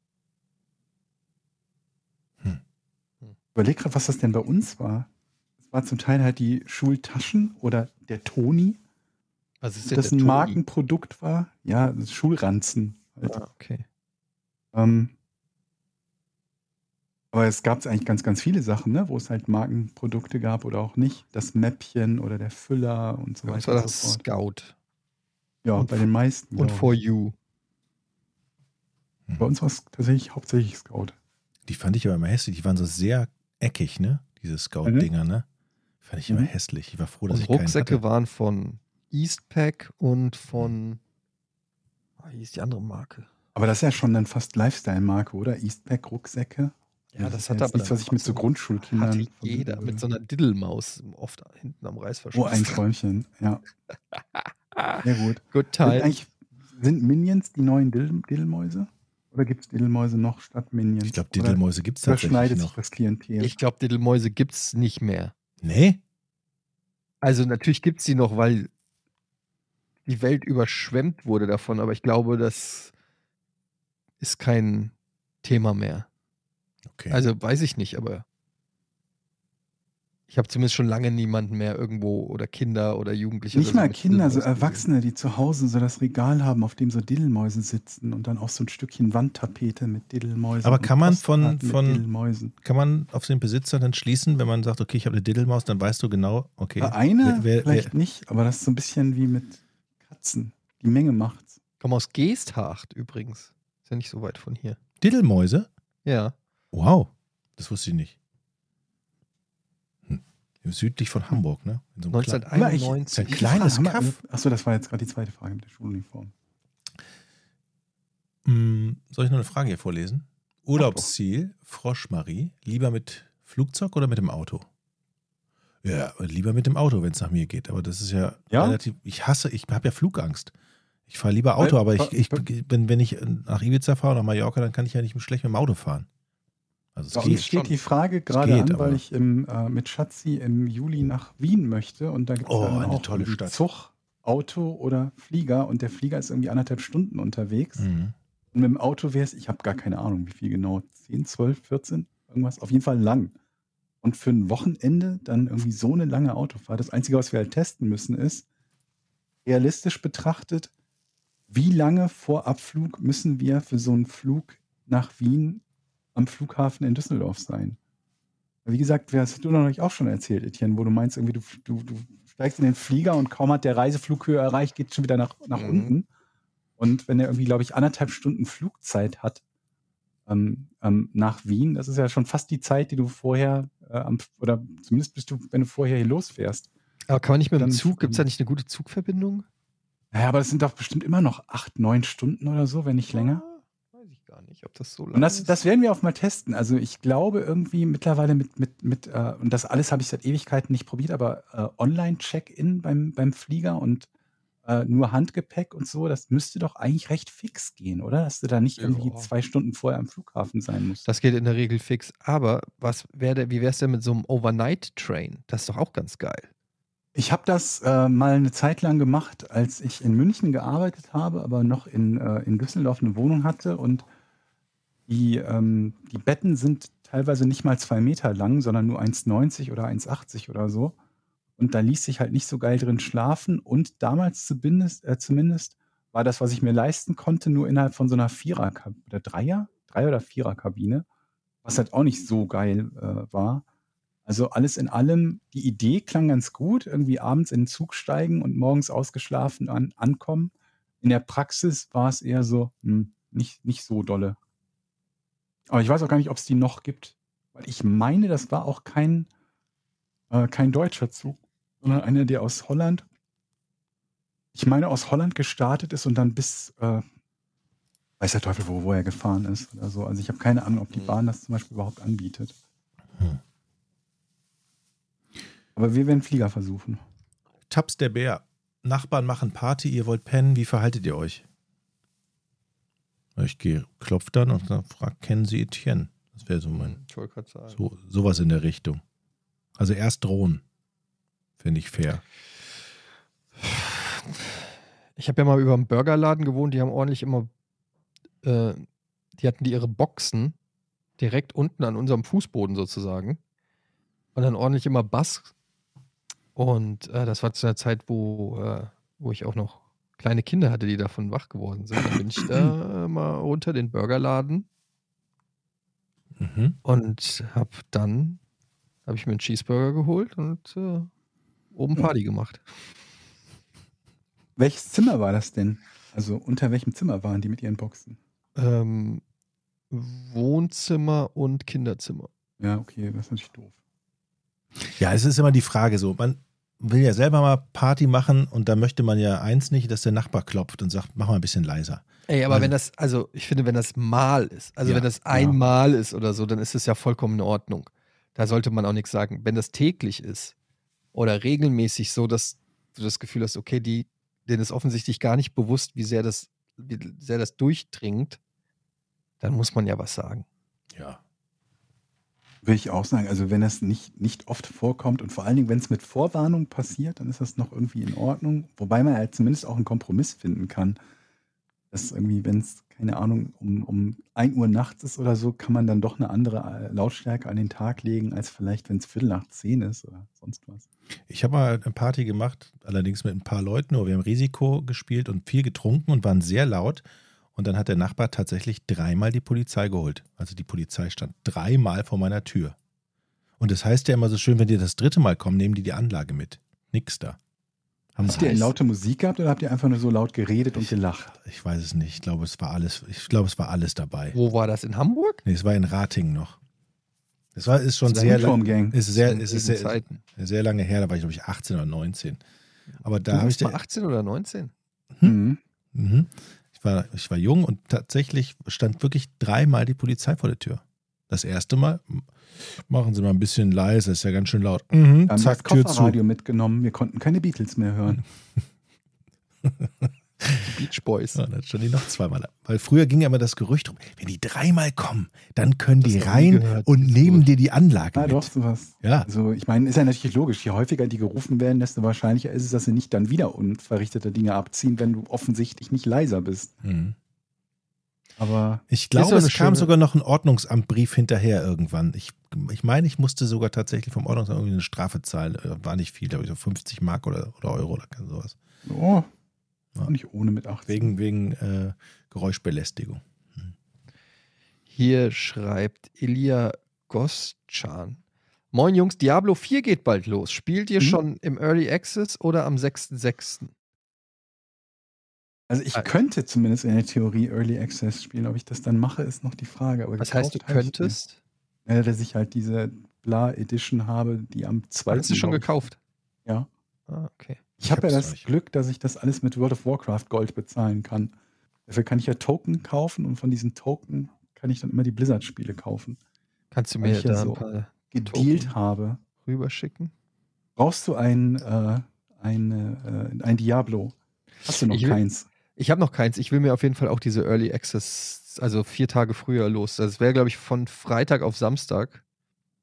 Hm. Überleg gerade, was das denn bei uns war. War zum Teil halt die Schultaschen oder der Toni, Was ist denn das ein Toni? Markenprodukt war. Ja, das Schulranzen. Halt. Ah, okay. Ähm, aber es gab eigentlich ganz, ganz viele Sachen, ne, wo es halt Markenprodukte gab oder auch nicht. Das Mäppchen oder der Füller und so Das weiter war und das so. Scout Ja, und bei den meisten. und For. You. Bei uns war es tatsächlich hauptsächlich Scout. Die fand ich aber immer hässlich. Die waren so sehr eckig, ne? Diese Scout-Dinger, ne? Fand ich immer Mhm. hässlich. Ich war froh, dass Und ich keinen Rucksäcke hatte. waren von Eastpack und von. Ah, wie ist die andere Marke? Aber das ist ja schon dann fast Lifestyle-Marke, oder? Eastpack, Rucksäcke. Ja, das ist hat aber nichts, was ich mit so Grundschulkindern. Hatte jeder mit so einer Diddelmaus oft hinten am Reißverschluss. Oh, ein Träumchen, ja. Sehr gut. Good Sind, time. eigentlich, sind Minions die neuen Diddle Diddelmäuse? Oder gibt es Diddelmäuse noch statt Minions? Ich glaube, Diddelmäuse gibt es tatsächlich sich noch. das Klientel? Ich glaube, Diddelmäuse gibt's nicht mehr. Nee? Also natürlich gibt's sie noch, weil die Welt überschwemmt wurde davon, aber ich glaube, das ist kein Thema mehr. Okay. Also weiß ich nicht, aber ich habe zumindest schon lange niemanden mehr irgendwo oder Kinder oder Jugendliche. Nicht oder so mal Kinder, so. Erwachsene, die zu Hause so das Regal haben, auf dem so Diddelmäuse sitzen und dann auch so ein Stückchen Wandtapete mit Diddelmäusen. Aber kann man von- von- Diddelmäusen. Kann man auf den Besitzer dann schließen, wenn man sagt, okay, ich habe eine Diddelmaus, dann weißt du genau, okay. Bei Eine wer- wer- vielleicht nicht, aber das ist so ein bisschen wie mit Katzen. Die Menge macht's. Komm aus Geesthacht übrigens. Ist ja nicht so weit von hier. Diddelmäuse? Ja. Wow, das wusste ich nicht. Südlich von Hamburg, ne? In so einem kleinen- 1991. Ein kleines Kaff. Achso, das war jetzt gerade die zweite Frage mit der Schuluniform. Hm, soll ich noch eine Frage hier vorlesen? Urlaubsziel, Froschmarie, lieber mit Flugzeug oder mit dem Auto? Ja, lieber mit dem Auto, wenn es nach mir geht. Aber das ist ja, Ja? relativ. Ich hasse, ich habe ja Flugangst. Ich fahre lieber Auto, aber ich, ich wenn, wenn ich nach Ibiza fahre oder nach Mallorca, dann kann ich ja nicht schlecht mit dem Auto fahren. Also es Bei uns geht. steht schon. die Frage gerade geht, an, aber- weil ich im, äh, mit Schatzi im Juli nach Wien möchte und da gibt es Oh, eine auch tolle Stadt. Zug, Auto oder Flieger und der Flieger ist irgendwie anderthalb Stunden unterwegs. Mhm. Und mit dem Auto wäre es, ich habe gar keine Ahnung, wie viel genau, 10, 12, 14, irgendwas, auf jeden Fall lang. Und für ein Wochenende dann irgendwie so eine lange Autofahrt. Das Einzige, was wir halt testen müssen, ist, realistisch betrachtet, wie lange vor Abflug müssen wir für so einen Flug nach Wien am Flughafen in Düsseldorf sein? Wie gesagt, das hast du noch auch schon erzählt, Etienne, wo du meinst, irgendwie, du, du, du steigst in den Flieger und kaum hat der Reiseflughöhe erreicht, geht schon wieder nach, nach Mhm. unten. Und wenn er irgendwie, glaube ich, anderthalb Stunden Flugzeit hat ähm, ähm, nach Wien, das ist ja schon fast die Zeit, die du vorher, äh, am, oder zumindest bist du, wenn du vorher hier losfährst. Aber kann man nicht mit dem Zug, gibt es da nicht eine gute Zugverbindung? Naja, aber das sind doch bestimmt immer noch acht, neun Stunden oder so, wenn nicht länger. Gar nicht, ob das so lange Und das, ist. das werden wir auch mal testen. Also ich glaube irgendwie mittlerweile mit, mit, mit äh, und das alles habe ich seit Ewigkeiten nicht probiert, aber äh, Online-Check-In beim, beim Flieger und äh, nur Handgepäck und so, das müsste doch eigentlich recht fix gehen, oder? Dass du da nicht Ja. irgendwie zwei Stunden vorher am Flughafen sein musst. Das geht in der Regel fix. Aber was wäre, wie wäre es denn mit so einem Overnight-Train? Das ist doch auch ganz geil. Ich habe das äh, mal eine Zeit lang gemacht, als ich in München gearbeitet habe, aber noch in, äh, in Düsseldorf eine Wohnung hatte. Und die, ähm, die Betten sind teilweise nicht mal zwei Meter lang, sondern nur 1,90 oder 1,80 oder so. Und da ließ sich halt nicht so geil drin schlafen. Und damals zumindest, äh, zumindest war das, was ich mir leisten konnte, nur innerhalb von so einer Vierer- oder Dreier, Drei- oder Vierer-Kabine, was halt auch nicht so geil äh, war. Also alles in allem, die Idee klang ganz gut, irgendwie abends in den Zug steigen und morgens ausgeschlafen an, ankommen. In der Praxis war es eher so, hm, nicht, nicht so dolle. Aber ich weiß auch gar nicht, ob es die noch gibt. Weil ich meine, das war auch kein, äh, kein deutscher Zug, sondern einer, der aus Holland, ich meine, aus Holland gestartet ist und dann bis, äh, weiß der Teufel, wo, wo er gefahren ist oder so. Also ich habe keine Ahnung, ob die Hm. Bahn das zum Beispiel überhaupt anbietet. Hm. Aber wir werden Flieger versuchen. Taps der Bär. Nachbarn machen Party, ihr wollt pennen, wie verhaltet ihr euch? Ich gehe, klopf dann und dann frag, kennen Sie Etienne? Das wäre so mein, Ich wollte gerade sagen. so, sowas in der Richtung. Also erst drohen. Finde ich fair. Ich habe ja mal über einen Burgerladen gewohnt, die haben ordentlich immer, äh, die hatten die ihre Boxen direkt unten an unserem Fußboden sozusagen. Und dann ordentlich immer Bass. Und äh, das war zu einer Zeit, wo, äh, wo ich auch noch kleine Kinder hatte, die davon wach geworden sind. Dann bin ich da mal runter den Burgerladen Mhm. und habe dann, habe ich mir einen Cheeseburger geholt und äh, oben Party gemacht. Welches Zimmer war das denn? Also unter welchem Zimmer waren die mit ihren Boxen? Ähm, Wohnzimmer und Kinderzimmer. Ja, okay, das ist natürlich doof. Ja, es ist immer die Frage so, man, will ja selber mal Party machen und da möchte man ja eins nicht, dass der Nachbar klopft und sagt, mach mal ein bisschen leiser. Ey, aber Also- wenn das, also ich finde, wenn das mal ist, also Ja, wenn das einmal ist oder so, dann ist es ja vollkommen in Ordnung. Da sollte man auch nichts sagen. Wenn das täglich ist oder regelmäßig so, dass du das Gefühl hast, okay, die, denen ist offensichtlich gar nicht bewusst, wie sehr das, wie sehr das durchdringt, dann muss man ja was sagen. Ja. Würde ich auch sagen. Also wenn das nicht, nicht oft vorkommt und vor allen Dingen, wenn es mit Vorwarnung passiert, dann ist das noch irgendwie in Ordnung. Wobei man halt zumindest auch einen Kompromiss finden kann. Dass irgendwie, wenn es, keine Ahnung, um, um 1 Uhr nachts ist oder so, kann man dann doch eine andere äh, Lautstärke an den Tag legen, als vielleicht, wenn es Viertel nach zehn ist oder sonst was. Ich habe mal eine Party gemacht, allerdings mit ein paar Leuten, aber wir haben Risiko gespielt und viel getrunken und waren sehr laut. Und dann hat der Nachbar tatsächlich dreimal die Polizei geholt. Also die Polizei stand dreimal vor meiner Tür. Und das heißt ja immer so schön, wenn die das dritte Mal kommen, nehmen die die Anlage mit. Nix da. Haben Habt ihr heiß- laute Musik gehabt oder habt ihr einfach nur so laut geredet und gelacht? Ich weiß es nicht. Ich glaube, es war alles, ich glaube, es war alles dabei. Wo war das? In Hamburg? Nee, es war in Ratingen noch. Es war, ist schon Das sehr, Uniform lang, Gang. ist sehr, ist sehr, Zeiten. sehr lange her, da war ich, glaube ich, 18 oder 19. Aber da Du habe ich, mal der, 18 oder 19? Mhm. mhm. Ich, war, ich war jung und tatsächlich stand wirklich dreimal die Polizei vor der Tür. Das erste Mal, machen Sie mal ein bisschen leise, ist ja ganz schön laut. Mhm, Wir haben zack, das Tür zu. Kofferradio mitgenommen. Wir konnten keine Beatles mehr hören. Beach Boys. Ja, dann stand die noch zweimal. Weil früher ging ja immer das Gerücht rum, wenn die dreimal kommen, dann können die Das rein und nehmen dir die Anlage Ah, mit. doch, sowas. Ja, Also, ich meine, ist ja natürlich logisch. Je häufiger die gerufen werden, desto wahrscheinlicher ist es, dass sie nicht dann wieder unverrichtete Dinge abziehen, wenn du offensichtlich nicht leiser bist. mhm. Aber Ich glaube, es kam schöne- sogar noch ein Ordnungsamtbrief hinterher irgendwann. Ich, ich meine, ich musste sogar tatsächlich vom Ordnungsamt irgendwie eine Strafe zahlen. Äh, War nicht viel, glaube ich, so 50 Mark oder, oder Euro oder sowas. oh, Ja. nicht ohne mit 18. Wegen, wegen äh, Geräuschbelästigung. Hier schreibt Elia Goschan. Moin Jungs, Diablo 4 geht bald los. Spielt ihr Mhm. schon im Early Access oder am 6.6.? Also ich Ah. könnte zumindest in der Theorie Early Access spielen. Ob ich das dann mache, ist noch die Frage. Aber Was heißt, du könntest? Ja, dass ich halt diese Bla Edition habe, die am 2. Hast du schon gekauft? Ja. Ah, okay. Ich habe ja das nicht. Glück, dass ich das alles mit World of Warcraft Gold bezahlen kann. Dafür kann ich ja Token kaufen und von diesen Token kann ich dann immer die Blizzard-Spiele kaufen. Kannst du mir ich ja da ein so paar Gedealt habe. rüberschicken? Brauchst du ein, äh, ein, äh, ein Diablo? Hast du noch Ich will- keins? Ich habe noch keins. Ich will mir auf jeden Fall auch diese Early Access, also vier Tage früher los. Das wäre, glaube ich, von Freitag auf Samstag.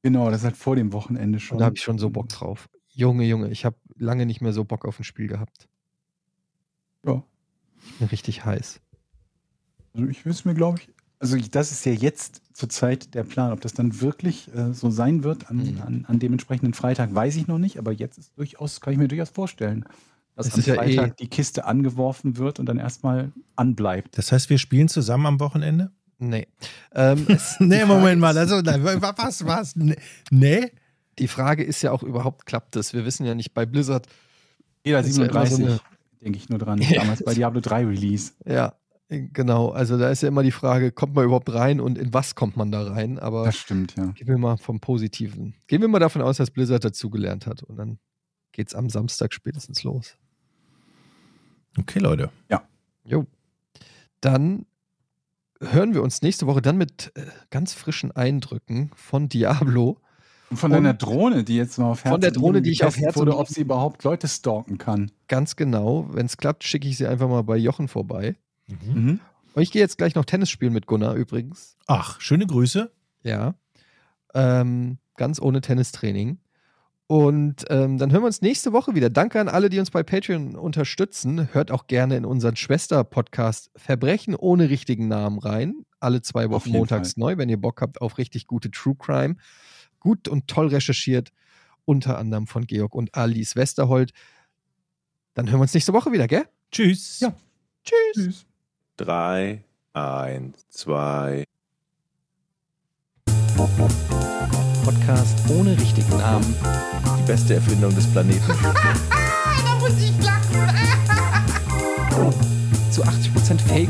Genau, das ist halt vor dem Wochenende schon. Und da habe ich schon so Bock drauf. Junge, Junge, ich habe lange nicht mehr so Bock auf ein Spiel gehabt. Ja. Ich bin richtig heiß. Also ich will es mir, glaube ich, also das ist ja jetzt zurzeit der Plan. Ob das dann wirklich äh, so sein wird an, Mhm. an, an dem entsprechenden Freitag, weiß ich noch nicht, aber jetzt ist durchaus, kann ich mir durchaus vorstellen, dass Es am ist ja Freitag eh- die Kiste angeworfen wird und dann erstmal anbleibt. Das heißt, wir spielen zusammen am Wochenende? Nee. Ähm, Nee, Moment mal. Also, was, was? Nee? Die Frage ist ja auch überhaupt, klappt das? Wir wissen ja nicht bei Blizzard. Jeder Das ist ja immer so 37, eine- denke ich nur dran. Damals bei Diablo 3 Release. Ja, genau. Also da ist ja immer die Frage, kommt man überhaupt rein und in was kommt man da rein? Aber Das stimmt, ja. gehen wir mal vom Positiven. Gehen wir mal davon aus, dass Blizzard dazugelernt hat. Und dann geht es am Samstag spätestens los. Okay, Leute. Jo. Dann hören wir uns nächste Woche dann mit äh, ganz frischen Eindrücken von Diablo. Von Und- deiner Drohne, die jetzt mal auf Herz Von der und Drohne, die ich auf Herz und wurde, ob sie überhaupt Leute stalken kann. Ganz genau. Wenn es klappt, schicke ich sie einfach mal bei Jochen vorbei. Mhm. Und ich gehe jetzt gleich noch Tennis spielen mit Gunnar übrigens. Ach, schöne Grüße. Ja. Ähm, ganz ohne Tennistraining. Und ähm, dann hören wir uns nächste Woche wieder. Danke an alle, die uns bei Patreon unterstützen. Hört auch gerne in unseren Schwester-Podcast Verbrechen ohne richtigen Namen rein. Alle zwei Wochen montags neu, wenn ihr Bock habt auf richtig gute True Crime. Gut und toll recherchiert. Unter anderem von Georg und Alice Westerhold. Dann hören wir uns nächste Woche wieder, gell? Tschüss. Ja. Tschüss. Tschüss. Drei, eins, zwei. Podcast ohne richtigen Namen. Die beste Erfindung des Planeten. da muss ich lachen. Zu 80% Fake.